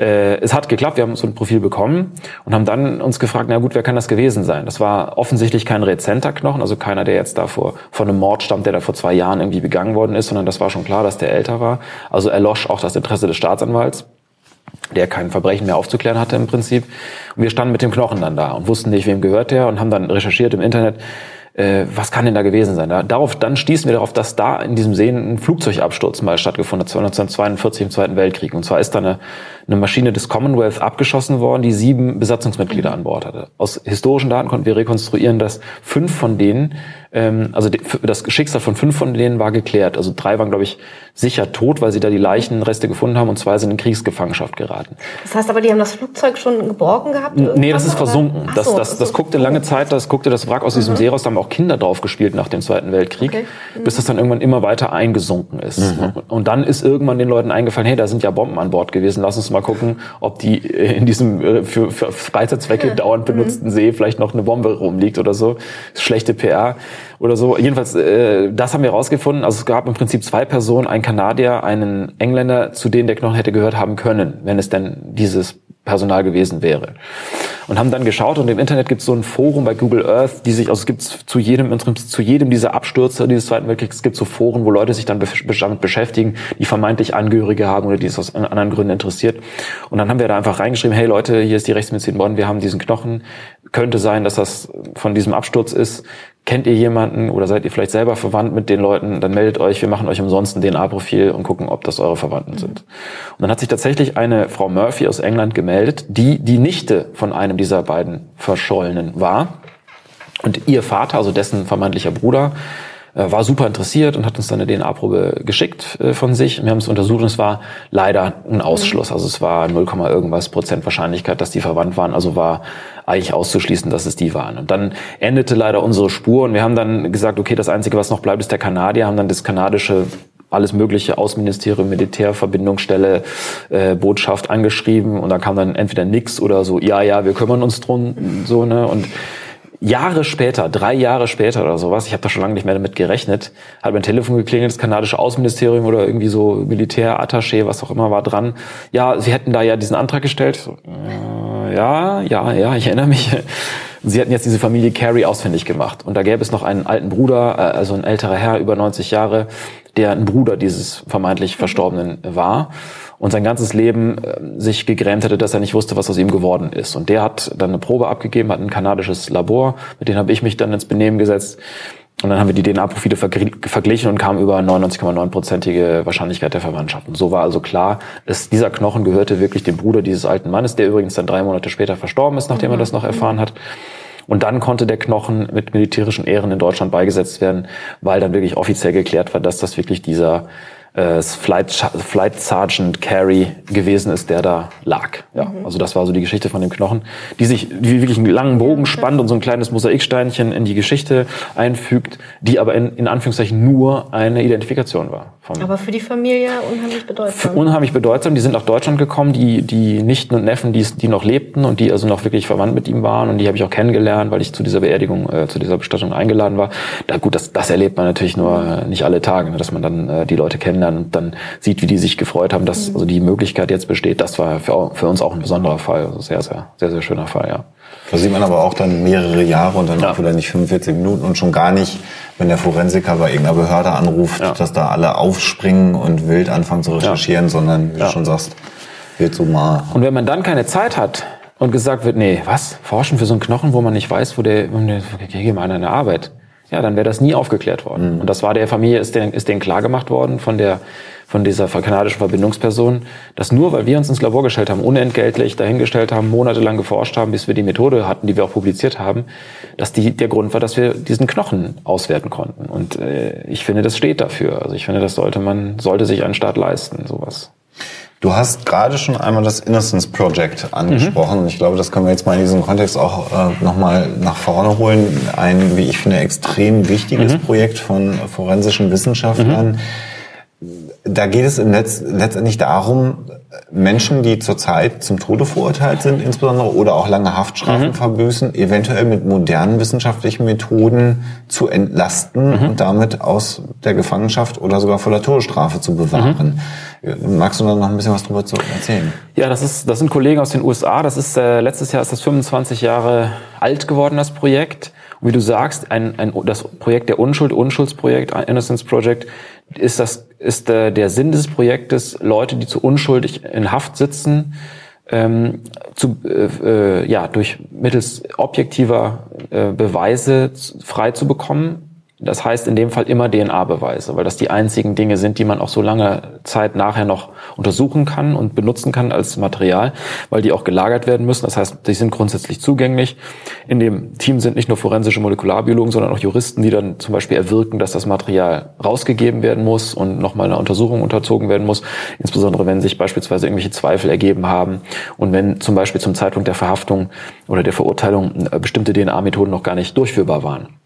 Speaker 5: äh, es hat geklappt, wir haben so ein Profil bekommen und haben dann uns gefragt, na gut, wer kann das gewesen sein? Das war offensichtlich kein rezenter Knochen, also keiner, der jetzt da vor, von einem Mord stammt, der da vor zwei Jahren irgendwie begangen worden ist, sondern das war schon klar, dass der älter war. Also erlosch auch das Interesse des Staatsanwalts der kein Verbrechen mehr aufzuklären hatte im Prinzip. Und wir standen mit dem Knochen dann da und wussten nicht, wem gehört der und haben dann recherchiert im Internet, äh, was kann denn da gewesen sein? Da, darauf, dann stießen wir darauf, dass da in diesem See ein Flugzeugabsturz mal stattgefunden hat, 1942 im Zweiten Weltkrieg. Und zwar ist da eine, eine Maschine des Commonwealth abgeschossen worden, die sieben Besatzungsmitglieder an Bord hatte. Aus historischen Daten konnten wir rekonstruieren, dass fünf von denen ähm, also das Schicksal von fünf von denen war geklärt. Also drei waren, glaube ich, sicher tot, weil sie da die Leichenreste gefunden haben und zwei sind in Kriegsgefangenschaft geraten.
Speaker 3: Das heißt aber, die haben das Flugzeug schon geborgen gehabt?
Speaker 5: Nee, das ist versunken. Das, so, das, das, das guckte lange Zeit, das guckte das Wrack aus diesem mhm. See raus, da haben auch Kinder drauf gespielt nach dem Zweiten Weltkrieg, okay. mhm. bis das dann irgendwann immer weiter eingesunken ist. Mhm. Und dann ist irgendwann den Leuten eingefallen, hey, da sind ja Bomben an Bord gewesen, lass uns mal gucken, ob die in diesem äh, für, für Freizeitzwecke dauernd benutzten mhm. See vielleicht noch eine Bombe rumliegt oder so. Schlechte PR oder so. Jedenfalls, äh, das haben wir rausgefunden. Also es gab im Prinzip zwei Personen, ein Kanadier, einen Engländer, zu denen der Knochen hätte gehört haben können, wenn es denn dieses Personal gewesen wäre. Und haben dann geschaut und im Internet gibt es so ein Forum bei Google Earth, die sich, also es gibt zu jedem, zu jedem dieser Abstürze dieses Zweiten Weltkriegs, gibt so Foren, wo Leute sich dann damit beschäftigen, die vermeintlich Angehörige haben oder die es aus anderen Gründen interessiert. Und dann haben wir da einfach reingeschrieben, hey Leute, hier ist die Rechtsmedizin Bonn, wir haben diesen Knochen, könnte sein, dass das von diesem Absturz ist, kennt ihr jemanden oder seid ihr vielleicht selber verwandt mit den Leuten, dann meldet euch, wir machen euch umsonst ein DNA-Profil und gucken, ob das eure Verwandten sind. Und dann hat sich tatsächlich eine Frau Murphy aus England gemeldet, die die Nichte von einem dieser beiden Verschollenen war. Und ihr Vater, also dessen vermeintlicher Bruder, war super interessiert und hat uns dann eine DNA-Probe geschickt äh, von sich. Wir haben es untersucht und es war leider ein Ausschluss. Also es war 0, irgendwas Prozent Wahrscheinlichkeit, dass die verwandt waren. Also war eigentlich auszuschließen, dass es die waren. Und dann endete leider unsere Spur und wir haben dann gesagt, okay, das Einzige, was noch bleibt, ist der Kanadier, haben dann das kanadische alles mögliche Außenministerium, Militärverbindungsstelle, äh, Botschaft angeschrieben und da kam dann entweder nix oder so, ja, ja, wir kümmern uns drum, so, ne, und Jahre später, drei Jahre später oder sowas, ich habe da schon lange nicht mehr damit gerechnet, hat mein Telefon geklingelt, das kanadische Außenministerium oder irgendwie so Militärattaché, was auch immer war dran. Ja, sie hätten da ja diesen Antrag gestellt. So, äh, ja, ja, ja, ich erinnere mich. Sie hatten jetzt diese Familie Carey ausfindig gemacht. Und da gäbe es noch einen alten Bruder, äh, also ein älterer Herr, über 90 Jahre, der ein Bruder dieses vermeintlich Verstorbenen war und sein ganzes Leben äh, sich gegrämt hätte, dass er nicht wusste, was aus ihm geworden ist. Und der hat dann eine Probe abgegeben, hat ein kanadisches Labor, mit dem habe ich mich dann ins Benehmen gesetzt. Und dann haben wir die DNA-Profile verglichen und kamen über 99,9-prozentige Wahrscheinlichkeit der Verwandtschaft. Und so war also klar, dass dieser Knochen gehörte wirklich dem Bruder dieses alten Mannes, der übrigens dann drei Monate später verstorben ist, nachdem er das noch erfahren hat. Und dann konnte der Knochen mit militärischen Ehren in Deutschland beigesetzt werden, weil dann wirklich offiziell geklärt war, dass das wirklich dieser äh, Flight, Flight Sergeant Carey gewesen ist, der da lag. Ja, mhm. also das war so die Geschichte von dem Knochen, die sich die wirklich einen langen Bogen spannt und so ein kleines Mosaiksteinchen in die Geschichte einfügt, die aber in, in Anführungszeichen nur eine Identifikation war.
Speaker 3: aber für die Familie unheimlich bedeutsam.
Speaker 5: Unheimlich bedeutsam. Die sind nach Deutschland gekommen, die, die Nichten und Neffen, die, die noch lebten und die also noch wirklich verwandt mit ihm waren und die habe ich auch kennengelernt, weil ich zu dieser Beerdigung, äh, zu dieser Bestattung eingeladen war. Da gut, das, das erlebt man natürlich nur äh, nicht alle Tage, ne, dass man dann äh, die Leute kennt kennenlernt und dann sieht, wie die sich gefreut haben, dass mhm. also die Möglichkeit jetzt besteht, das war für, für uns auch ein besonderer Fall. Also sehr, sehr, sehr, sehr schöner Fall, ja.
Speaker 4: Da sieht man aber auch dann mehrere Jahre und dann ja. auch wieder nicht 45 Minuten und schon gar nicht, wenn der Forensiker bei irgendeiner Behörde anruft, ja. dass da alle aufspringen und wild anfangen zu recherchieren, ja. sondern wie du schon sagst, wird so mal.
Speaker 5: Und wenn man dann keine Zeit hat, und gesagt wird, nee, was? Forschen für so einen Knochen, wo man nicht weiß, wo der, wo der, geh mal an eine Arbeit ja, dann wäre das nie aufgeklärt worden. Mhm. Und das war der Familie, ist denen, ist denen klar gemacht worden von der, von dieser kanadischen Verbindungsperson, dass nur weil wir uns ins Labor gestellt haben, unentgeltlich dahingestellt haben, monatelang geforscht haben, bis wir die Methode hatten, die wir auch publiziert haben, dass die, der Grund war, dass wir diesen Knochen auswerten konnten. Und äh, ich finde, das steht dafür. Also ich finde, das sollte man, sollte sich ein Staat leisten, sowas.
Speaker 4: Du hast gerade schon einmal das Innocence Project angesprochen. Mhm. Und ich glaube, das können wir jetzt mal in diesem Kontext auch äh, nochmal nach vorne holen. Ein, wie ich finde, extrem wichtiges mhm. Projekt von forensischen Wissenschaftlern. Mhm. Da geht es im Netz letztendlich darum, Menschen, die zurzeit zum Tode verurteilt sind, insbesondere oder auch lange Haftstrafen mhm. verbüßen, eventuell mit modernen wissenschaftlichen Methoden zu entlasten mhm. und damit aus der Gefangenschaft oder sogar vor der Todesstrafe zu bewahren. Mhm. Magst du da noch ein bisschen was drüber zu erzählen?
Speaker 5: Ja, das ist, das sind Kollegen aus den USA. Das ist äh, letztes Jahr ist das 25 Jahre alt geworden, das Projekt. Und wie du sagst, ein, ein, das Projekt der Unschuld, Unschuldsprojekt, Innocence Project, ist das ist äh, der Sinn des Projektes, Leute, die zu unschuldig in Haft sitzen, ähm, zu, äh, äh ja durch mittels objektiver äh, Beweise frei zu bekommen das heißt in dem Fall immer DNA-Beweise, weil das die einzigen Dinge sind, die man auch so lange Zeit nachher noch untersuchen kann und benutzen kann als Material, weil die auch gelagert werden müssen. Das heißt, die sind grundsätzlich zugänglich. In dem Team sind nicht nur forensische Molekularbiologen, sondern auch Juristen, die dann zum Beispiel erwirken, dass das Material rausgegeben werden muss und nochmal einer Untersuchung unterzogen werden muss. Insbesondere wenn sich beispielsweise irgendwelche Zweifel ergeben haben und wenn zum Beispiel zum Zeitpunkt der Verhaftung oder der Verurteilung äh, bestimmte DNA-Methoden noch gar nicht durchführbar waren.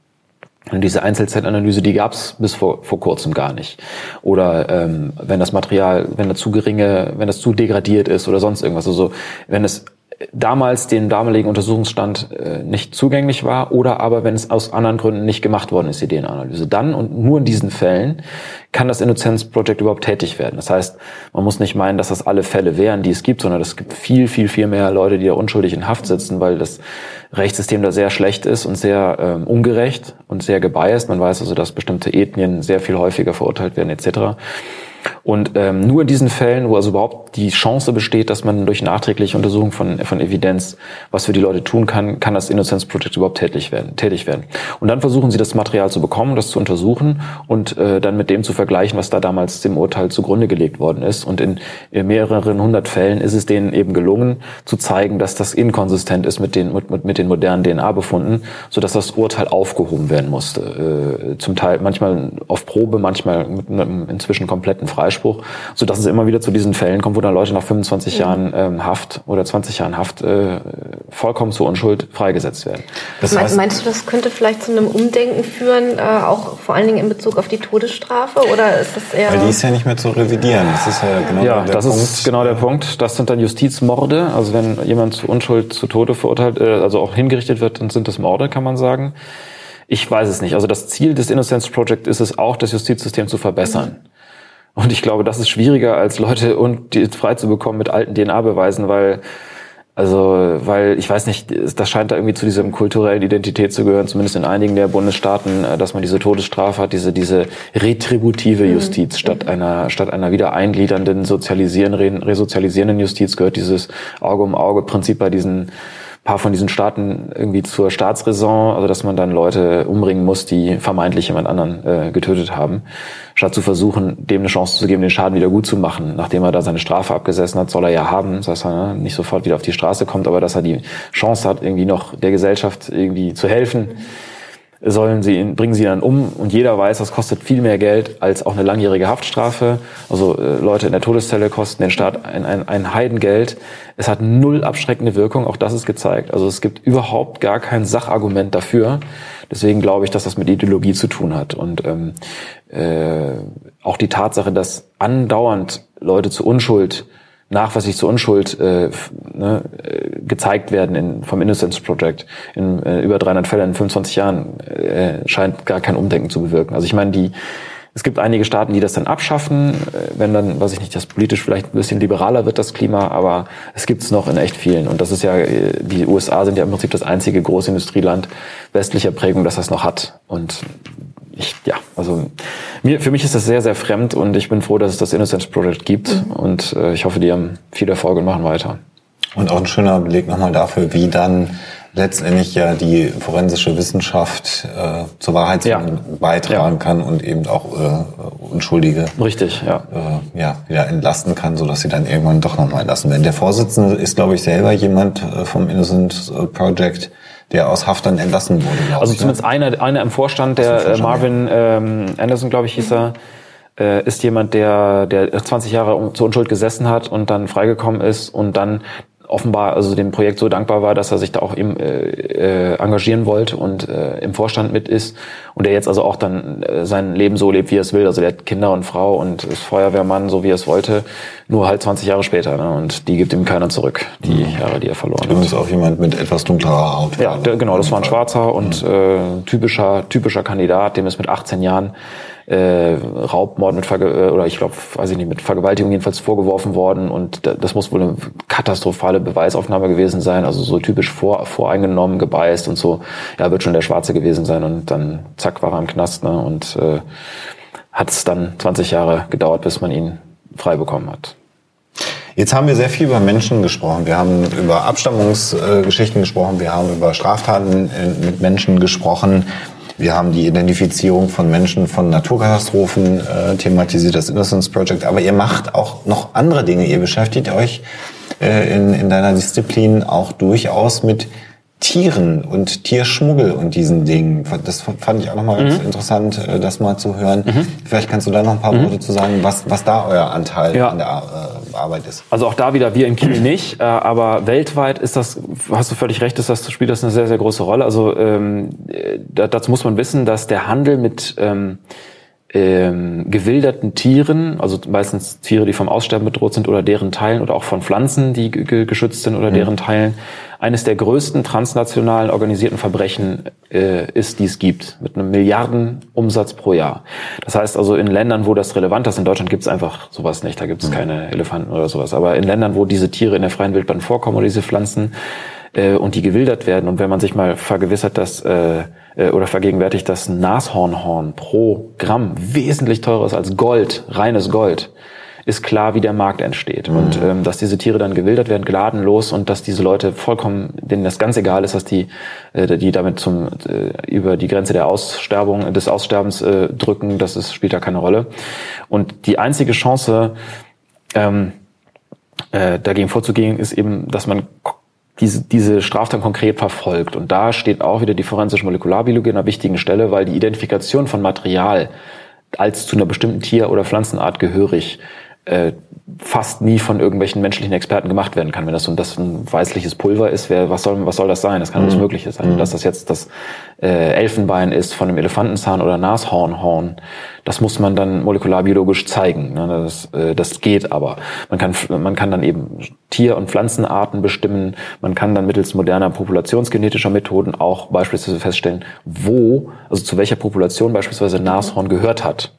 Speaker 5: Und diese Einzelzeitanalyse, die gab es bis vor, vor kurzem gar nicht. Oder ähm, wenn das Material, wenn das zu geringe, wenn das zu degradiert ist oder sonst irgendwas. Also wenn es damals den damaligen Untersuchungsstand äh, nicht zugänglich war oder aber wenn es aus anderen Gründen nicht gemacht worden ist, die DNA-Analyse. Dann und nur in diesen Fällen kann das Project überhaupt tätig werden. Das heißt, man muss nicht meinen, dass das alle Fälle wären, die es gibt, sondern es gibt viel, viel, viel mehr Leute, die da unschuldig in Haft sitzen, weil das Rechtssystem da sehr schlecht ist und sehr ähm, ungerecht und sehr gebiased. Man weiß also, dass bestimmte Ethnien sehr viel häufiger verurteilt werden etc. Und ähm, nur in diesen Fällen, wo also überhaupt die Chance besteht, dass man durch nachträgliche Untersuchung von, von Evidenz was für die Leute tun kann, kann das Innocence Project überhaupt tätig werden. Tätig werden. Und dann versuchen sie das Material zu bekommen, das zu untersuchen und äh, dann mit dem zu vergleichen, was da damals dem Urteil zugrunde gelegt worden ist. Und in, in mehreren hundert Fällen ist es denen eben gelungen, zu zeigen, dass das inkonsistent ist mit den, mit, mit den modernen DNA-Befunden, sodass das Urteil aufgehoben werden musste. Äh, zum Teil manchmal auf Probe, manchmal mit einem inzwischen kompletten Freispruch, so dass es immer wieder zu diesen Fällen kommt, wo dann Leute nach 25 mhm. Jahren ähm, Haft oder 20 Jahren Haft äh, vollkommen zur Unschuld freigesetzt werden.
Speaker 3: Das heißt, Meinst du, das könnte vielleicht zu einem Umdenken führen, äh, auch vor allen Dingen in Bezug auf die Todesstrafe, oder ist das eher?
Speaker 4: Weil die ist ja nicht mehr zu revidieren. Das ist ja genau
Speaker 5: ja,
Speaker 4: der
Speaker 5: das
Speaker 4: Punkt.
Speaker 5: ist genau der Punkt. Das sind dann Justizmorde. Also wenn jemand zu Unschuld zu Tode verurteilt, äh, also auch hingerichtet wird, dann sind das Morde, kann man sagen. Ich weiß es nicht. Also das Ziel des Innocence Project ist es auch, das Justizsystem zu verbessern. Mhm. Und ich glaube, das ist schwieriger, als Leute und die frei zu bekommen mit alten DNA-Beweisen, weil also, weil ich weiß nicht, das scheint da irgendwie zu dieser kulturellen Identität zu gehören, zumindest in einigen der Bundesstaaten, äh, dass man diese Todesstrafe hat, diese diese retributive mhm. Justiz mhm. statt einer statt einer wieder eingliedernden, sozialisierenden, resozialisierenden Justiz gehört dieses Auge um Auge Prinzip bei diesen paar von diesen Staaten irgendwie zur Staatsräson, also dass man dann Leute umbringen muss, die vermeintlich jemand anderen äh, getötet haben, statt zu versuchen, dem eine Chance zu geben, den Schaden wieder gut zu machen. Nachdem er da seine Strafe abgesessen hat, soll er ja haben, dass er nicht sofort wieder auf die Straße kommt, aber dass er die Chance hat, irgendwie noch der Gesellschaft irgendwie zu helfen sollen sie ihn, bringen sie ihn dann um und jeder weiß, das kostet viel mehr Geld als auch eine langjährige Haftstrafe. Also äh, Leute in der Todeszelle kosten den Staat ein, ein, ein Heidengeld. Es hat null abschreckende Wirkung, auch das ist gezeigt. Also es gibt überhaupt gar kein Sachargument dafür. Deswegen glaube ich, dass das mit Ideologie zu tun hat. Und ähm, äh, auch die Tatsache, dass andauernd Leute zu Unschuld nachweislich zur Unschuld äh, ne, äh, gezeigt werden in, vom Innocence Project in äh, über 300 Fällen in 25 Jahren äh, scheint gar kein Umdenken zu bewirken. Also ich meine, die es gibt einige Staaten, die das dann abschaffen, äh, wenn dann, weiß ich nicht, das politisch vielleicht ein bisschen liberaler wird, das Klima, aber es gibt es noch in echt vielen. Und das ist ja, äh, die USA sind ja im Prinzip das einzige große Industrieland westlicher Prägung, das das noch hat. Und ich, ja, also mir, für mich ist das sehr, sehr fremd und ich bin froh, dass es das Innocence Project gibt mhm. und äh, ich hoffe, die haben viel Erfolg und machen weiter.
Speaker 4: Und auch ein schöner Beleg nochmal dafür, wie dann letztendlich ja die forensische Wissenschaft äh, zur Wahrheit ja. beitragen ja. kann und eben auch äh, Unschuldige
Speaker 5: Richtig, ja.
Speaker 4: Äh, ja, wieder entlasten kann, so dass sie dann irgendwann doch nochmal entlassen werden. Der Vorsitzende ist, glaube ich, selber jemand äh, vom Innocent Project, der aus Haft dann entlassen wurde.
Speaker 5: Also zumindest ne? einer, einer im Vorstand, der Vorstand, Marvin ähm, Anderson, glaube ich, hieß er, äh, ist jemand, der, der 20 Jahre zur Unschuld gesessen hat und dann freigekommen ist und dann offenbar also dem Projekt so dankbar war, dass er sich da auch eben äh, äh, engagieren wollte und äh, im Vorstand mit ist und der jetzt also auch dann äh, sein Leben so lebt, wie er es will. Also der hat Kinder und Frau und ist Feuerwehrmann, so wie er es wollte, nur halt 20 Jahre später. Ne? Und die gibt ihm keiner zurück, die mhm. Jahre, die er verloren hat.
Speaker 4: Übrigens auch jemand mit etwas dunklerer Haut.
Speaker 5: Ja, der, genau, das war ein Schwarzer und mhm. äh, typischer typischer Kandidat, dem ist mit 18 Jahren äh, Raubmord mit Verge äh, oder ich glaube, weiß ich nicht, mit Vergewaltigung jedenfalls vorgeworfen worden und das muss wohl eine katastrophale Beweisaufnahme gewesen sein, also so typisch vor, voreingenommen, gebeißt und so. Ja, wird schon der Schwarze gewesen sein und dann zack war er im Knast ne, und äh, hat es dann 20 Jahre gedauert, bis man ihn frei bekommen hat.
Speaker 4: Jetzt haben wir sehr viel über Menschen gesprochen. Wir haben über Abstammungsgeschichten gesprochen. Wir haben über Straftaten äh, mit Menschen gesprochen. Wir haben die Identifizierung von Menschen von Naturkatastrophen äh, thematisiert, das Innocence Project. Aber ihr macht auch noch andere Dinge. Ihr beschäftigt euch äh, in, in deiner Disziplin auch durchaus mit Tieren und Tierschmuggel und diesen Dingen. Das fand ich auch nochmal mhm. ganz interessant, äh, das mal zu hören. Mhm. Vielleicht kannst du da noch ein paar mhm. Worte zu sagen, was, was da euer Anteil ja. an der äh, Arbeit ist.
Speaker 5: Also auch da wieder, wir in Kiel nicht, äh, aber weltweit ist das, hast du völlig recht, ist das, spielt das eine sehr, sehr große Rolle. Also ähm, dazu muss man wissen, dass der Handel mit ähm, ähm, gewilderten Tieren, also meistens Tiere, die vom Aussterben bedroht sind oder deren Teilen oder auch von Pflanzen, die geschützt sind oder mhm. deren Teilen, eines der größten transnationalen organisierten Verbrechen äh, ist, die es gibt, mit einem Milliardenumsatz pro Jahr. Das heißt also in Ländern, wo das relevant ist, in Deutschland gibt es einfach sowas nicht, da gibt es mhm. keine Elefanten oder sowas, aber in Ländern, wo diese Tiere in der freien Wildbahn vorkommen oder diese Pflanzen äh, und die gewildert werden und wenn man sich mal vergewissert, dass äh, äh, oder vergegenwärtigt, dass ein Nashornhorn pro Gramm wesentlich teurer ist als Gold, reines Gold, ist klar, wie der Markt entsteht. Mhm. Und ähm, dass diese Tiere dann gewildert werden, geladenlos und dass diese Leute vollkommen, denen das ganz egal ist, dass die, äh, die damit zum äh, über die Grenze der Aussterbung, des Aussterbens äh, drücken, das ist, spielt da keine Rolle. Und die einzige Chance, ähm, äh, dagegen vorzugehen, ist eben, dass man diese, diese Straftat konkret verfolgt. Und da steht auch wieder die forensische Molekularbiologie an einer wichtigen Stelle, weil die Identifikation von Material als zu einer bestimmten Tier- oder Pflanzenart gehörig äh, fast nie von irgendwelchen menschlichen Experten gemacht werden kann. Wenn das so das ein weißliches Pulver ist, wer, was, soll, was soll das sein? Das kann alles mhm. Mögliche sein. Mhm. Dass das jetzt das äh, Elfenbein ist von einem Elefantenzahn oder Nashornhorn, das muss man dann molekularbiologisch zeigen. Ne? Das, äh, das geht aber. Man kann, man kann dann eben Tier- und Pflanzenarten bestimmen. Man kann dann mittels moderner populationsgenetischer Methoden auch beispielsweise feststellen, wo, also zu welcher Population beispielsweise Nashorn gehört hat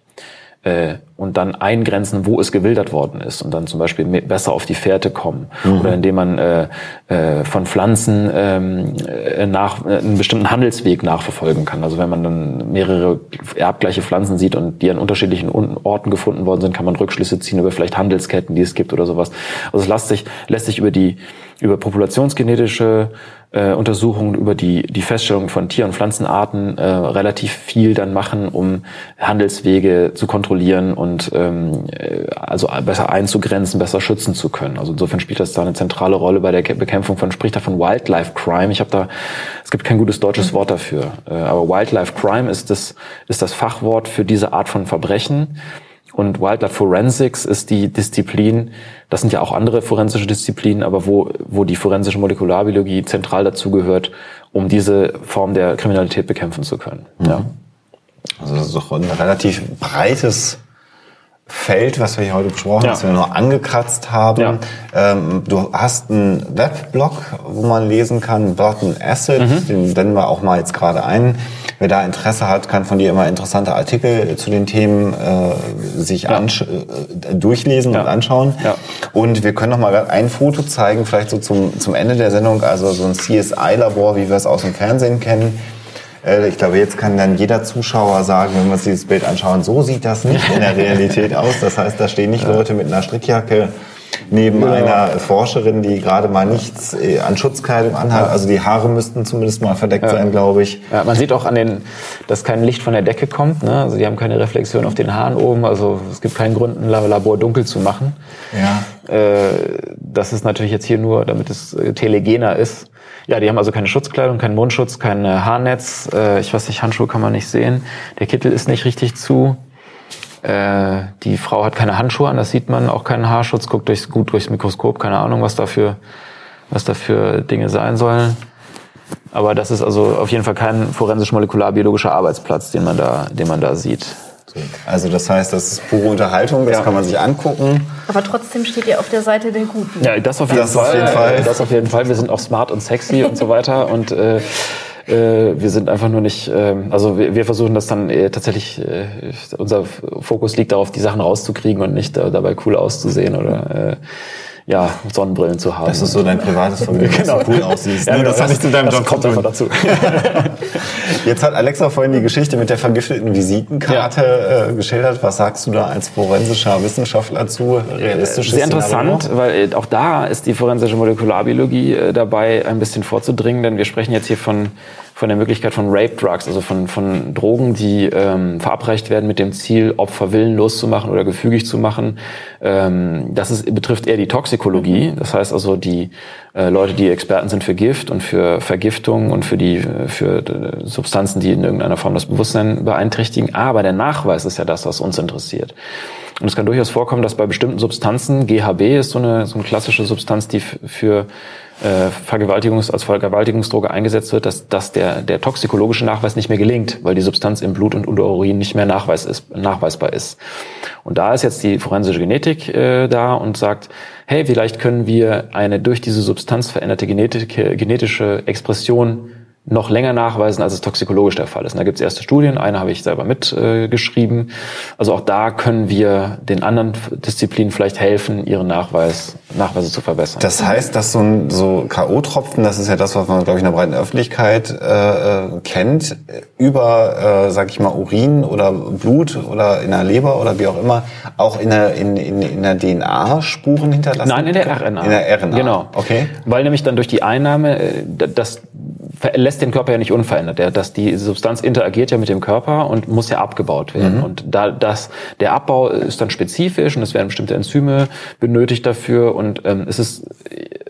Speaker 5: äh, und dann eingrenzen, wo es gewildert worden ist und dann zum Beispiel besser auf die Fährte kommen mhm. oder indem man äh, äh, von Pflanzen ähm, äh, nach äh, einen bestimmten Handelsweg nachverfolgen kann. Also wenn man dann mehrere erbgleiche Pflanzen sieht und die an unterschiedlichen Orten gefunden worden sind, kann man Rückschlüsse ziehen über vielleicht Handelsketten, die es gibt oder sowas. Also es lässt sich lässt sich über die über populationsgenetische äh, Untersuchungen, über die, die Feststellung von Tier- und Pflanzenarten äh, relativ viel dann machen, um Handelswege zu kontrollieren und ähm, äh, also besser einzugrenzen, besser schützen zu können. Also insofern spielt das da eine zentrale Rolle bei der Bekämpfung von, spricht da von Wildlife Crime. Ich habe da, es gibt kein gutes deutsches Wort dafür, äh, aber Wildlife Crime ist das, ist das Fachwort für diese Art von Verbrechen. Und Wildlife Forensics ist die Disziplin, das sind ja auch andere forensische Disziplinen, aber wo, wo die forensische Molekularbiologie zentral dazugehört, um diese Form der Kriminalität bekämpfen zu können. Mhm. Ja.
Speaker 4: Also das ist doch ein relativ breites Feld, was wir hier heute besprochen haben, ja. was wir nur angekratzt haben. Ja. Ähm, du hast einen Webblog, wo man lesen kann, Burton Acid, mhm. den blenden wir auch mal jetzt gerade ein. Wer da Interesse hat, kann von dir immer interessante Artikel zu den Themen äh, sich ja. äh, durchlesen und anschauen. Und wir können noch mal ein Foto zeigen, vielleicht so zum, zum Ende der Sendung, also so ein CSI-Labor, wie wir es aus dem Fernsehen kennen ich glaube, jetzt kann dann jeder Zuschauer sagen, wenn wir uns dieses Bild anschauen, so sieht das nicht in der Realität aus. Das heißt, da stehen nicht Leute mit einer Strickjacke neben genau. einer Forscherin, die gerade mal nichts äh, an Schutzkleidung anhat. Also die Haare müssten zumindest mal verdeckt ja. sein, glaube ich.
Speaker 5: Ja, man sieht auch an den, dass kein Licht von der Decke kommt. Ne? Also die haben keine Reflexion auf den Haaren oben. Also es gibt keinen Grund, ein Labor dunkel zu machen. Ja. Äh, das ist natürlich jetzt hier nur, damit es telegener ist. Ja, die haben also keine Schutzkleidung, keinen Mundschutz, kein Haarnetz. Äh, ich weiß nicht, Handschuhe kann man nicht sehen. Der Kittel ist nicht richtig zu. Äh, die Frau hat keine Handschuhe an, das sieht man, auch keinen Haarschutz, guckt durchs, gut durchs Mikroskop, keine Ahnung, was dafür, was dafür Dinge sein sollen. Aber das ist also auf jeden Fall kein forensisch-molekularbiologischer Arbeitsplatz, den man da, den man da sieht.
Speaker 4: Also das heißt, das ist pure Unterhaltung, das ja. kann man sich angucken.
Speaker 3: Aber trotzdem steht ihr auf der Seite der Guten.
Speaker 5: Ja, das auf jeden, das Fall, auf jeden Fall. Das auf jeden Fall. Wir sind auch smart und sexy und so weiter und äh, äh, wir sind einfach nur nicht, äh, also wir, wir versuchen das dann äh, tatsächlich, äh, unser Fokus liegt darauf, die Sachen rauszukriegen und nicht äh, dabei cool auszusehen oder äh, ja, Sonnenbrillen zu haben.
Speaker 4: Das ist so dein privates Vergnügen,
Speaker 5: genau.
Speaker 4: dass du cool aussiehst.
Speaker 5: Ja, ne? Das, das hat nicht zu deinem Job kommt einfach dazu.
Speaker 4: Jetzt hat Alexa vorhin die Geschichte mit der vergifteten Visitenkarte ja. äh, geschildert. Was sagst du da als forensischer Wissenschaftler zu?
Speaker 5: Realistisches Sehr interessant, Szenario? weil äh, auch da ist die forensische Molekularbiologie äh, dabei, ein bisschen vorzudringen, denn wir sprechen jetzt hier von von der Möglichkeit von Rape Drugs, also von, von Drogen, die ähm, verabreicht werden mit dem Ziel, Opfer willenlos zu machen oder gefügig zu machen. Ähm, das ist, betrifft eher die Toxikologie. Das heißt also die äh, Leute, die Experten sind für Gift und für Vergiftung und für die für äh, Substanzen, die in irgendeiner Form das Bewusstsein beeinträchtigen. Aber der Nachweis ist ja das, was uns interessiert. Und es kann durchaus vorkommen, dass bei bestimmten Substanzen, GHB ist so eine, so eine klassische Substanz, die für äh, Vergewaltigungs als Vergewaltigungsdroge eingesetzt wird, dass, dass der, der toxikologische Nachweis nicht mehr gelingt, weil die Substanz im Blut und unter Urin nicht mehr nachweis ist, nachweisbar ist. Und da ist jetzt die forensische Genetik äh, da und sagt, hey, vielleicht können wir eine durch diese Substanz veränderte Genetik, genetische Expression noch länger nachweisen, als es toxikologisch der Fall ist. Und da gibt es erste Studien, eine habe ich selber mitgeschrieben. Äh, also auch da können wir den anderen Disziplinen vielleicht helfen, ihren Nachweis, Nachweise zu verbessern.
Speaker 4: Das heißt, dass so ein so K.O.-Tropfen, das ist ja das, was man, glaube ich, in der breiten Öffentlichkeit äh, äh, kennt, über, äh, sag ich mal, Urin oder Blut oder in der Leber oder wie auch immer, auch in der, in, in, in der DNA Spuren hinterlassen?
Speaker 5: Nein, in der RNA.
Speaker 4: In der RNA.
Speaker 5: Genau. Okay. Weil nämlich dann durch die Einnahme äh, das lässt den Körper ja nicht unverändert. Der, dass die Substanz interagiert ja mit dem Körper und muss ja abgebaut werden. Mhm. Und da das der Abbau ist dann spezifisch und es werden bestimmte Enzyme benötigt dafür und ähm, es ist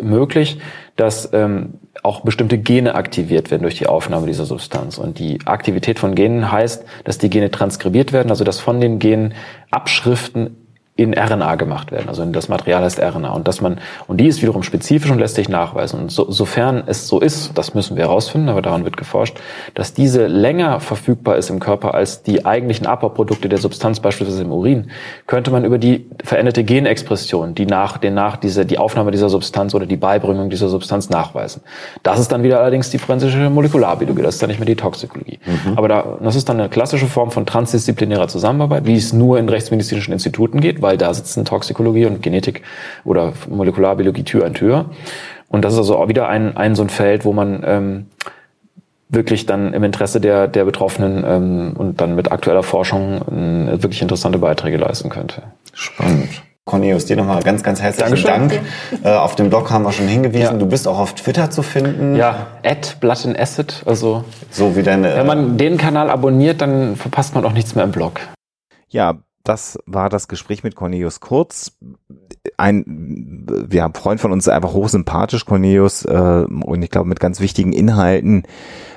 Speaker 5: möglich, dass ähm, auch bestimmte Gene aktiviert werden durch die Aufnahme dieser Substanz. Und die Aktivität von Genen heißt, dass die Gene transkribiert werden, also dass von den Genen Abschriften in RNA gemacht werden. Also das Material heißt RNA und dass man und die ist wiederum spezifisch und lässt sich nachweisen. Und so, sofern es so ist, das müssen wir herausfinden, aber daran wird geforscht, dass diese länger verfügbar ist im Körper als die eigentlichen Abbauprodukte der Substanz, beispielsweise im Urin, könnte man über die veränderte Genexpression, die nach den nach diese die Aufnahme dieser Substanz oder die Beibringung dieser Substanz nachweisen. Das ist dann wieder allerdings die forensische Molekularbiologie, das ist dann nicht mehr die Toxikologie. Mhm. Aber da, das ist dann eine klassische Form von transdisziplinärer Zusammenarbeit, wie es nur in rechtsmedizinischen Instituten geht weil da sitzen Toxikologie und Genetik oder Molekularbiologie Tür an Tür. Und das ist also auch wieder ein, ein so ein Feld, wo man ähm, wirklich dann im Interesse der, der Betroffenen ähm, und dann mit aktueller Forschung äh, wirklich interessante Beiträge leisten könnte.
Speaker 4: Spannend. Cornelius, dir nochmal ganz, ganz herzlichen Dankeschön. Dank. Äh, auf dem Blog haben wir schon hingewiesen. Ja. Du bist auch auf Twitter zu finden.
Speaker 5: Ja, at Blood and Acid. Also,
Speaker 4: so wie deine,
Speaker 5: wenn man den Kanal abonniert, dann verpasst man auch nichts mehr im Blog.
Speaker 2: Ja, das war das Gespräch mit Cornelius Kurz. Ein ja, Freund von uns, einfach hochsympathisch, Cornelius, äh, und ich glaube mit ganz wichtigen Inhalten,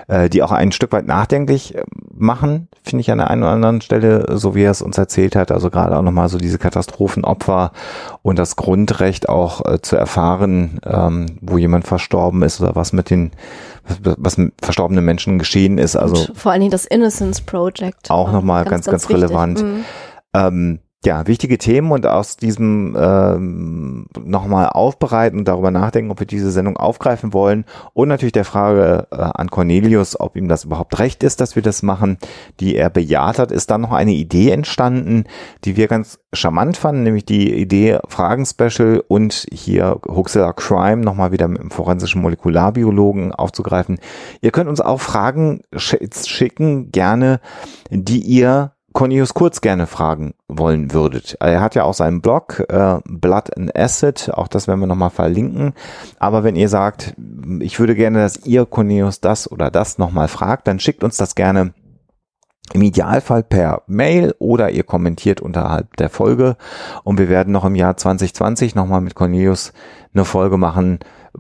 Speaker 2: äh, die auch ein Stück weit nachdenklich äh, machen, finde ich an der einen oder anderen Stelle, so wie er es uns erzählt hat. Also gerade auch nochmal so diese Katastrophenopfer und das Grundrecht auch äh, zu erfahren, ähm, wo jemand verstorben ist oder was mit den was, mit verstorbenen Menschen geschehen ist. Also und
Speaker 3: vor allen Dingen das Innocence Project.
Speaker 2: Auch nochmal ganz, ganz, ganz relevant. Mhm. Ähm, ja, wichtige Themen und aus diesem ähm, nochmal aufbereiten und darüber nachdenken, ob wir diese Sendung aufgreifen wollen und natürlich der Frage äh, an Cornelius, ob ihm das überhaupt recht ist, dass wir das machen, die er bejaht hat, ist dann noch eine Idee entstanden, die wir ganz charmant fanden, nämlich die Idee Fragen-Special und hier Huxilla Crime nochmal wieder mit dem forensischen Molekularbiologen aufzugreifen. Ihr könnt uns auch Fragen schicken, gerne, die ihr Cornelius Kurz gerne fragen wollen würdet. Er hat ja auch seinen Blog äh, Blood and Acid, auch das werden wir nochmal verlinken. Aber wenn ihr sagt, ich würde gerne, dass ihr Cornelius das oder das nochmal fragt, dann schickt uns das gerne im Idealfall per Mail oder ihr kommentiert unterhalb der Folge. Und wir werden noch im Jahr 2020 nochmal mit Cornelius eine Folge machen,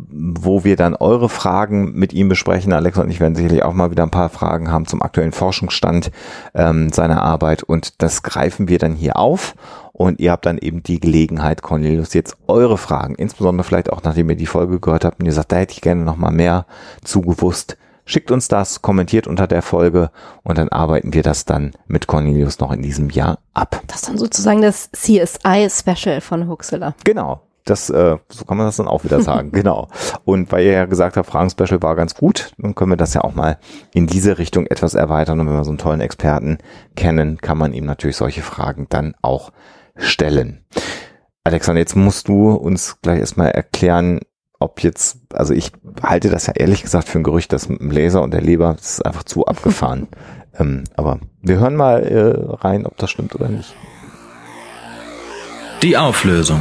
Speaker 2: wo wir dann eure Fragen mit ihm besprechen. Alex und ich werden sicherlich auch mal wieder ein paar Fragen haben zum aktuellen Forschungsstand ähm, seiner Arbeit und das greifen wir dann hier auf und ihr habt dann eben die Gelegenheit, Cornelius, jetzt eure Fragen, insbesondere vielleicht auch nachdem ihr die Folge gehört habt und ihr sagt, da hätte ich gerne noch mal mehr zugewusst, schickt uns das, kommentiert unter der Folge und dann arbeiten wir das dann mit Cornelius noch in diesem Jahr ab.
Speaker 3: Das ist dann sozusagen das CSI-Special von Huxilla.
Speaker 2: Genau. Das, äh, so kann man das dann auch wieder sagen, genau. Und weil ihr ja gesagt habt, Fragen-Special war ganz gut, dann können wir das ja auch mal in diese Richtung etwas erweitern. Und wenn wir so einen tollen Experten kennen, kann man ihm natürlich solche Fragen dann auch stellen. Alexander, jetzt musst du uns gleich erstmal erklären, ob jetzt, also ich halte das ja ehrlich gesagt für ein Gerücht, dass mit dem Laser und der Leber, das ist einfach zu abgefahren. ähm, aber wir hören mal äh, rein, ob das stimmt oder nicht.
Speaker 1: Die Auflösung.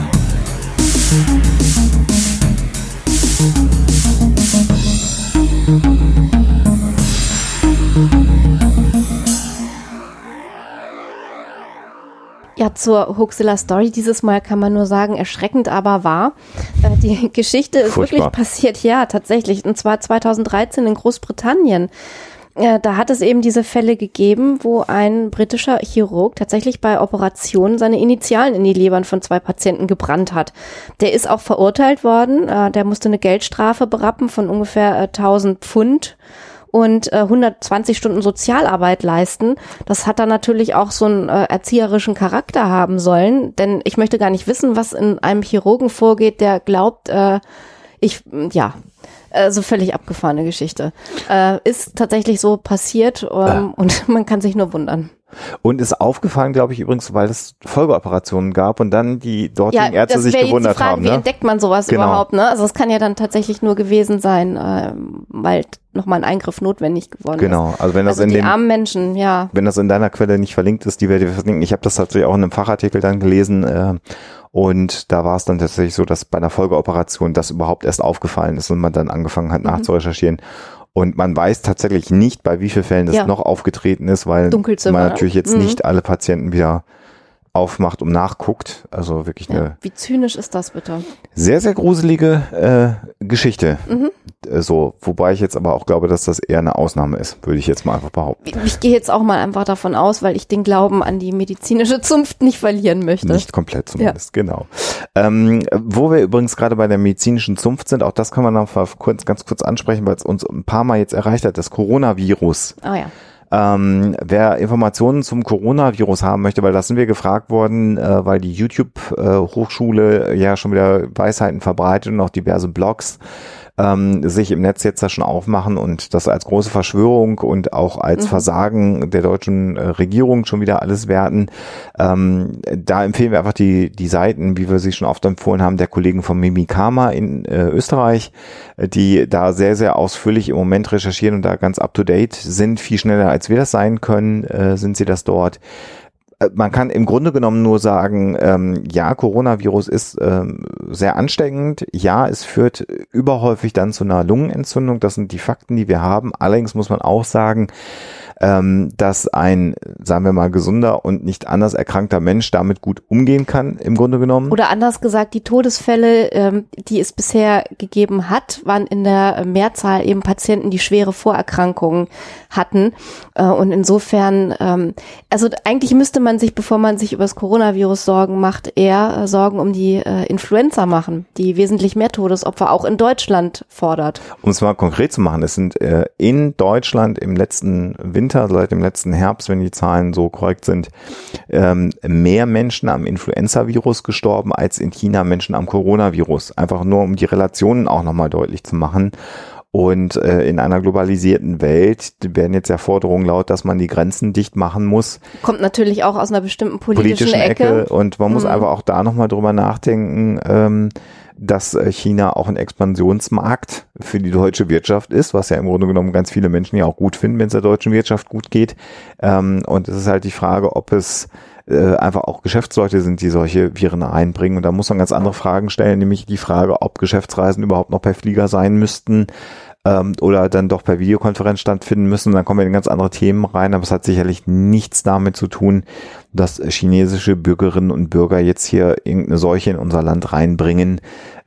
Speaker 3: Ja, zur Huxilla Story dieses Mal kann man nur sagen, erschreckend aber wahr. Äh, die Geschichte ist Furchtbar. wirklich passiert, ja, tatsächlich. Und zwar 2013 in Großbritannien. Äh, da hat es eben diese Fälle gegeben, wo ein britischer Chirurg tatsächlich bei Operationen seine Initialen in die Lebern von zwei Patienten gebrannt hat. Der ist auch verurteilt worden. Äh, der musste eine Geldstrafe berappen von ungefähr 1000 Pfund und äh, 120 Stunden Sozialarbeit leisten. Das hat dann natürlich auch so einen äh, erzieherischen Charakter haben sollen, denn ich möchte gar nicht wissen, was in einem Chirurgen vorgeht, der glaubt, äh, ich, ja, also völlig abgefahrene Geschichte. Äh, ist tatsächlich so passiert ähm, ja. und man kann sich nur wundern.
Speaker 2: Und ist aufgefallen, glaube ich, übrigens, weil es Folgeoperationen gab und dann die dortigen ja, Ärzte sich gewundert Frage, haben. Ne?
Speaker 3: Wie entdeckt man sowas genau. überhaupt? Ne? Also es kann ja dann tatsächlich nur gewesen sein, äh, weil nochmal ein Eingriff notwendig geworden
Speaker 2: genau.
Speaker 3: ist.
Speaker 2: also wenn das also in den
Speaker 3: armen Menschen, ja.
Speaker 2: Wenn das in deiner Quelle nicht verlinkt ist, die werde ich verlinken. Ich habe das tatsächlich auch in einem Fachartikel dann gelesen äh, und da war es dann tatsächlich so, dass bei einer Folgeoperation das überhaupt erst aufgefallen ist und man dann angefangen hat mhm. nachzurecherchieren. Und man weiß tatsächlich nicht, bei wie vielen Fällen das ja. noch aufgetreten ist, weil man natürlich jetzt mhm. nicht alle Patienten wieder aufmacht und nachguckt. Also wirklich eine. Ja,
Speaker 3: wie zynisch ist das bitte?
Speaker 2: Sehr, sehr gruselige äh, Geschichte. Mhm. Äh, so, wobei ich jetzt aber auch glaube, dass das eher eine Ausnahme ist, würde ich jetzt mal einfach behaupten.
Speaker 3: Ich, ich gehe jetzt auch mal einfach davon aus, weil ich den Glauben an die medizinische Zunft nicht verlieren möchte.
Speaker 2: Nicht komplett zumindest, ja. genau. Ähm, wo wir übrigens gerade bei der medizinischen Zunft sind, auch das kann man noch kurz, ganz kurz ansprechen, weil es uns ein paar Mal jetzt erreicht hat, das Coronavirus.
Speaker 3: Ah ja.
Speaker 2: Ähm, wer Informationen zum Coronavirus haben möchte, weil das sind wir gefragt worden, äh, weil die YouTube-Hochschule äh, ja schon wieder Weisheiten verbreitet und auch diverse Blogs ähm, sich im Netz jetzt da schon aufmachen und das als große Verschwörung und auch als mhm. Versagen der deutschen äh, Regierung schon wieder alles werten. Ähm, da empfehlen wir einfach die, die Seiten, wie wir sie schon oft empfohlen haben, der Kollegen von Mimikama in äh, Österreich, äh, die da sehr, sehr ausführlich im Moment recherchieren und da ganz up to date sind, viel schneller als wir das sein können, äh, sind sie das dort man kann im Grunde genommen nur sagen, ähm, ja, Coronavirus ist ähm, sehr ansteckend. Ja, es führt überhäufig dann zu einer Lungenentzündung. Das sind die Fakten, die wir haben. Allerdings muss man auch sagen, ähm, dass ein, sagen wir mal, gesunder und nicht anders erkrankter Mensch damit gut umgehen kann, im Grunde genommen.
Speaker 3: Oder anders gesagt, die Todesfälle, ähm, die es bisher gegeben hat, waren in der Mehrzahl eben Patienten, die schwere Vorerkrankungen hatten. Äh, und insofern, ähm, also eigentlich müsste man sich, bevor man sich über das Coronavirus Sorgen macht, eher äh, Sorgen um die äh, Influenza machen, die wesentlich mehr Todesopfer auch in Deutschland fordert.
Speaker 2: Um es mal konkret zu machen, es sind äh, in Deutschland im letzten Winter Winter, seit dem letzten Herbst, wenn die Zahlen so korrekt sind, ähm, mehr Menschen am Influenza-Virus gestorben als in China Menschen am Coronavirus. Einfach nur, um die Relationen auch nochmal deutlich zu machen. Und äh, in einer globalisierten Welt werden jetzt ja Forderungen laut, dass man die Grenzen dicht machen muss.
Speaker 3: Kommt natürlich auch aus einer bestimmten politischen, politischen Ecke. Ecke.
Speaker 2: Und man muss mhm. einfach auch da nochmal drüber nachdenken. Ähm, dass äh, China auch ein Expansionsmarkt für die deutsche Wirtschaft ist, was ja im Grunde genommen ganz viele Menschen ja auch gut finden, wenn es der deutschen Wirtschaft gut geht. Ähm, und es ist halt die Frage, ob es äh, einfach auch Geschäftsleute sind, die solche Viren einbringen. Und da muss man ganz andere Fragen stellen, nämlich die Frage, ob Geschäftsreisen überhaupt noch per Flieger sein müssten ähm, oder dann doch per Videokonferenz stattfinden müssen. Dann kommen wir in ganz andere Themen rein, aber es hat sicherlich nichts damit zu tun, dass chinesische Bürgerinnen und Bürger jetzt hier irgendeine Seuche in unser Land reinbringen.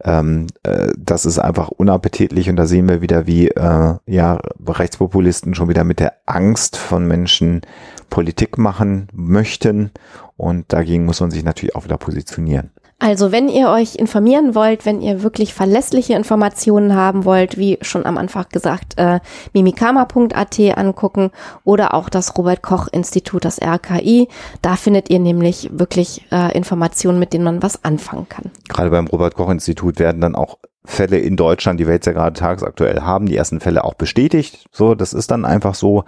Speaker 2: Ähm, äh, das ist einfach unappetitlich und da sehen wir wieder, wie äh, ja Rechtspopulisten schon wieder mit der Angst von Menschen Politik machen möchten und dagegen muss man sich natürlich auch wieder positionieren.
Speaker 3: Also wenn ihr euch informieren wollt, wenn ihr wirklich verlässliche Informationen haben wollt, wie schon am Anfang gesagt, äh, mimikama.at angucken oder auch das Robert Koch Institut, das RKI. Da findet ihr nämlich wirklich äh, Informationen, mit denen man was anfangen kann.
Speaker 2: Gerade beim Robert Koch Institut werden dann auch Fälle in Deutschland, die wir jetzt ja gerade tagesaktuell haben, die ersten Fälle auch bestätigt. So, das ist dann einfach so.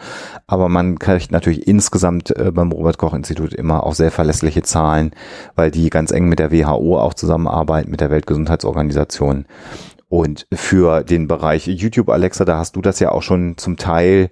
Speaker 2: Aber man kriegt natürlich insgesamt äh, beim Robert Koch Institut immer auch sehr verlässliche Zahlen, weil die ganz eng mit der WHO auch zusammenarbeiten, mit der Weltgesundheitsorganisation. Und für den Bereich YouTube Alexa, da hast du das ja auch schon zum Teil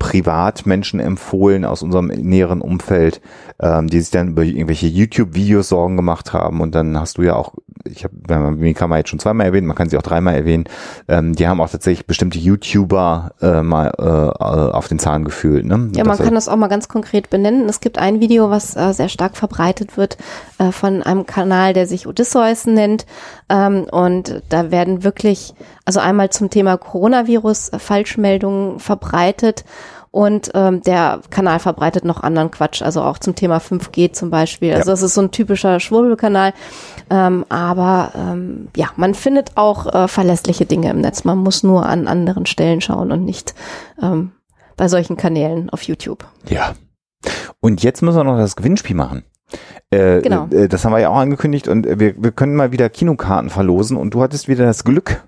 Speaker 2: Privatmenschen empfohlen aus unserem näheren Umfeld, ähm, die sich dann über irgendwelche YouTube-Videos Sorgen gemacht haben. Und dann hast du ja auch, ich habe, wie kann man jetzt schon zweimal erwähnen, man kann sie auch dreimal erwähnen, ähm, die haben auch tatsächlich bestimmte YouTuber äh, mal äh, auf den Zahn gefühlt. Ne?
Speaker 3: Ja, man kann das auch mal ganz konkret benennen. Es gibt ein Video, was äh, sehr stark verbreitet wird äh, von einem Kanal, der sich Odysseus nennt. Ähm, und da werden wirklich, also einmal zum Thema Coronavirus äh, Falschmeldungen verbreitet und ähm, der Kanal verbreitet noch anderen Quatsch, also auch zum Thema 5G zum Beispiel. Also ja. das ist so ein typischer Schwurbelkanal. Ähm, aber ähm, ja, man findet auch äh, verlässliche Dinge im Netz. Man muss nur an anderen Stellen schauen und nicht ähm, bei solchen Kanälen auf YouTube.
Speaker 2: Ja. Und jetzt müssen wir noch das Gewinnspiel machen. Äh, genau. Äh, das haben wir ja auch angekündigt und wir, wir können mal wieder Kinokarten verlosen und du hattest wieder das Glück,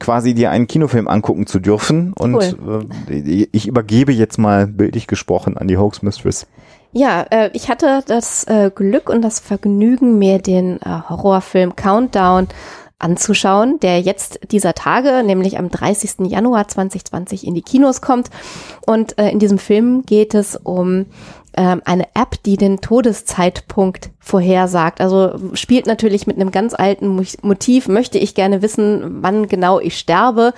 Speaker 2: quasi dir einen Kinofilm angucken zu dürfen. Und cool. äh, ich übergebe jetzt mal bildlich gesprochen an die Hoax Mistress.
Speaker 3: Ja, äh, ich hatte das äh, Glück und das Vergnügen, mir den äh, Horrorfilm Countdown anzuschauen, der jetzt dieser Tage, nämlich am 30. Januar 2020 in die Kinos kommt. Und äh, in diesem Film geht es um ähm, eine App, die den Todeszeitpunkt vorhersagt. Also spielt natürlich mit einem ganz alten Motiv, möchte ich gerne wissen, wann genau ich sterbe.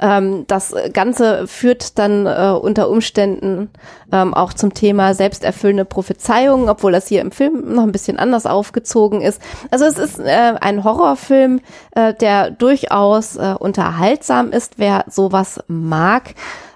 Speaker 3: Ähm, das Ganze führt dann äh, unter Umständen ähm, auch zum Thema selbsterfüllende Prophezeiungen, obwohl das hier im Film noch ein bisschen anders aufgezogen ist. Also es ist äh, ein Horrorfilm, äh, der durchaus unterhaltsam ist, wer sowas mag.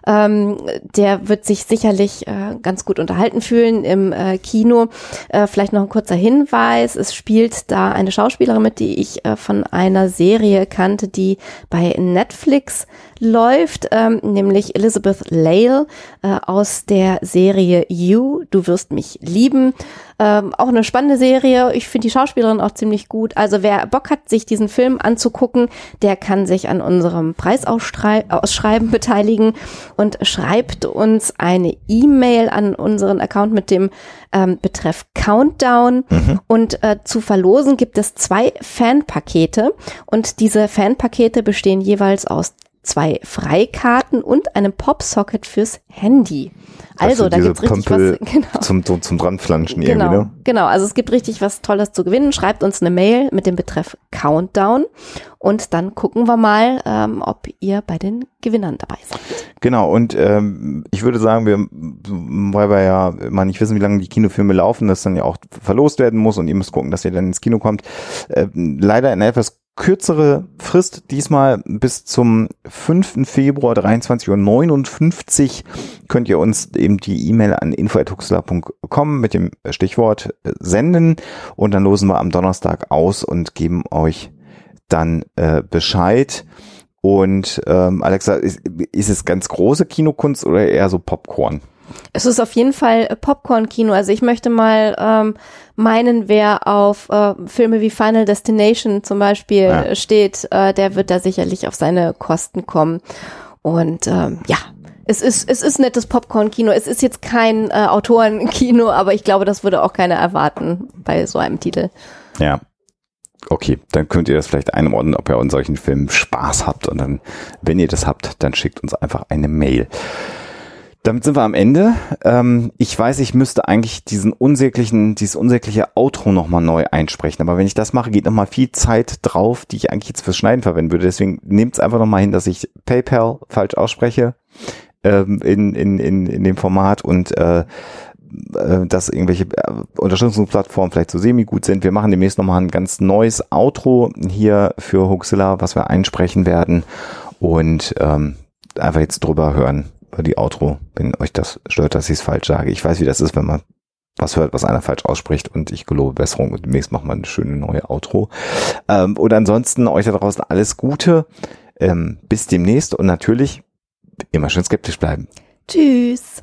Speaker 3: Ähm, der wird sich sicherlich äh, ganz gut unterhalten fühlen im äh, Kino. Äh, vielleicht noch ein kurzer Hinweis. Es spielt da eine Schauspielerin mit, die ich äh, von einer Serie kannte, die bei Netflix läuft, ähm, nämlich Elizabeth Lale äh, aus der Serie You, Du wirst mich lieben. Ähm, auch eine spannende Serie. Ich finde die Schauspielerin auch ziemlich gut. Also wer Bock hat, sich diesen Film anzugucken, der kann sich an unserem Preisausschreiben beteiligen und schreibt uns eine E-Mail an unseren Account mit dem ähm, Betreff Countdown. Mhm. Und äh, zu verlosen gibt es zwei Fanpakete und diese Fanpakete bestehen jeweils aus zwei Freikarten und einem Popsocket fürs Handy. Also, da gibt's richtig
Speaker 2: Pömpel was genau. zum, zum, zum dranflanschen
Speaker 3: genau,
Speaker 2: irgendwie, ne?
Speaker 3: Genau, also es gibt richtig was Tolles zu gewinnen. Schreibt uns eine Mail mit dem Betreff Countdown und dann gucken wir mal, ähm, ob ihr bei den Gewinnern dabei seid.
Speaker 2: Genau, und ähm, ich würde sagen, wir, weil wir ja mal nicht wissen, wie lange die Kinofilme laufen, das dann ja auch verlost werden muss und ihr müsst gucken, dass ihr dann ins Kino kommt. Äh, leider in etwas kürzere Frist, diesmal bis zum 5. Februar 23.59 Uhr könnt ihr uns eben die E-Mail an info.huxler.com mit dem Stichwort senden und dann losen wir am Donnerstag aus und geben euch dann äh, Bescheid. Und ähm, Alexa, ist, ist es ganz große Kinokunst oder eher so Popcorn?
Speaker 3: Es ist auf jeden Fall Popcorn-Kino. Also ich möchte mal ähm, meinen, wer auf äh, Filme wie Final Destination zum Beispiel ja. steht, äh, der wird da sicherlich auf seine Kosten kommen. Und ähm, ja, es ist, es ist nettes Popcorn-Kino. Es ist jetzt kein äh, Autorenkino, aber ich glaube, das würde auch keiner erwarten bei so einem Titel.
Speaker 2: Ja. Okay, dann könnt ihr das vielleicht einordnen, ob ihr an solchen Filmen Spaß habt. Und dann, wenn ihr das habt, dann schickt uns einfach eine Mail. Damit sind wir am Ende. Ähm, ich weiß, ich müsste eigentlich diesen unsäglichen, dieses unsägliche Outro nochmal neu einsprechen. Aber wenn ich das mache, geht nochmal viel Zeit drauf, die ich eigentlich jetzt fürs Schneiden verwenden würde. Deswegen nehmt es einfach nochmal hin, dass ich PayPal falsch ausspreche ähm, in, in, in, in dem Format und äh, äh dass irgendwelche äh, Unterstützungsplattformen vielleicht so semi-gut sind. Wir machen demnächst nochmal ein ganz neues Outro hier für Huxilla, was wir einsprechen werden und ähm, einfach jetzt drüber hören die Outro, wenn euch das stört, dass ich es falsch sage. Ich weiß, wie das ist, wenn man was hört, was einer falsch ausspricht und ich gelobe Besserung und demnächst machen wir eine schöne neue Outro. Ähm, und ansonsten euch da draußen alles Gute. Ähm, bis demnächst und natürlich immer schön skeptisch bleiben.
Speaker 3: Tschüss.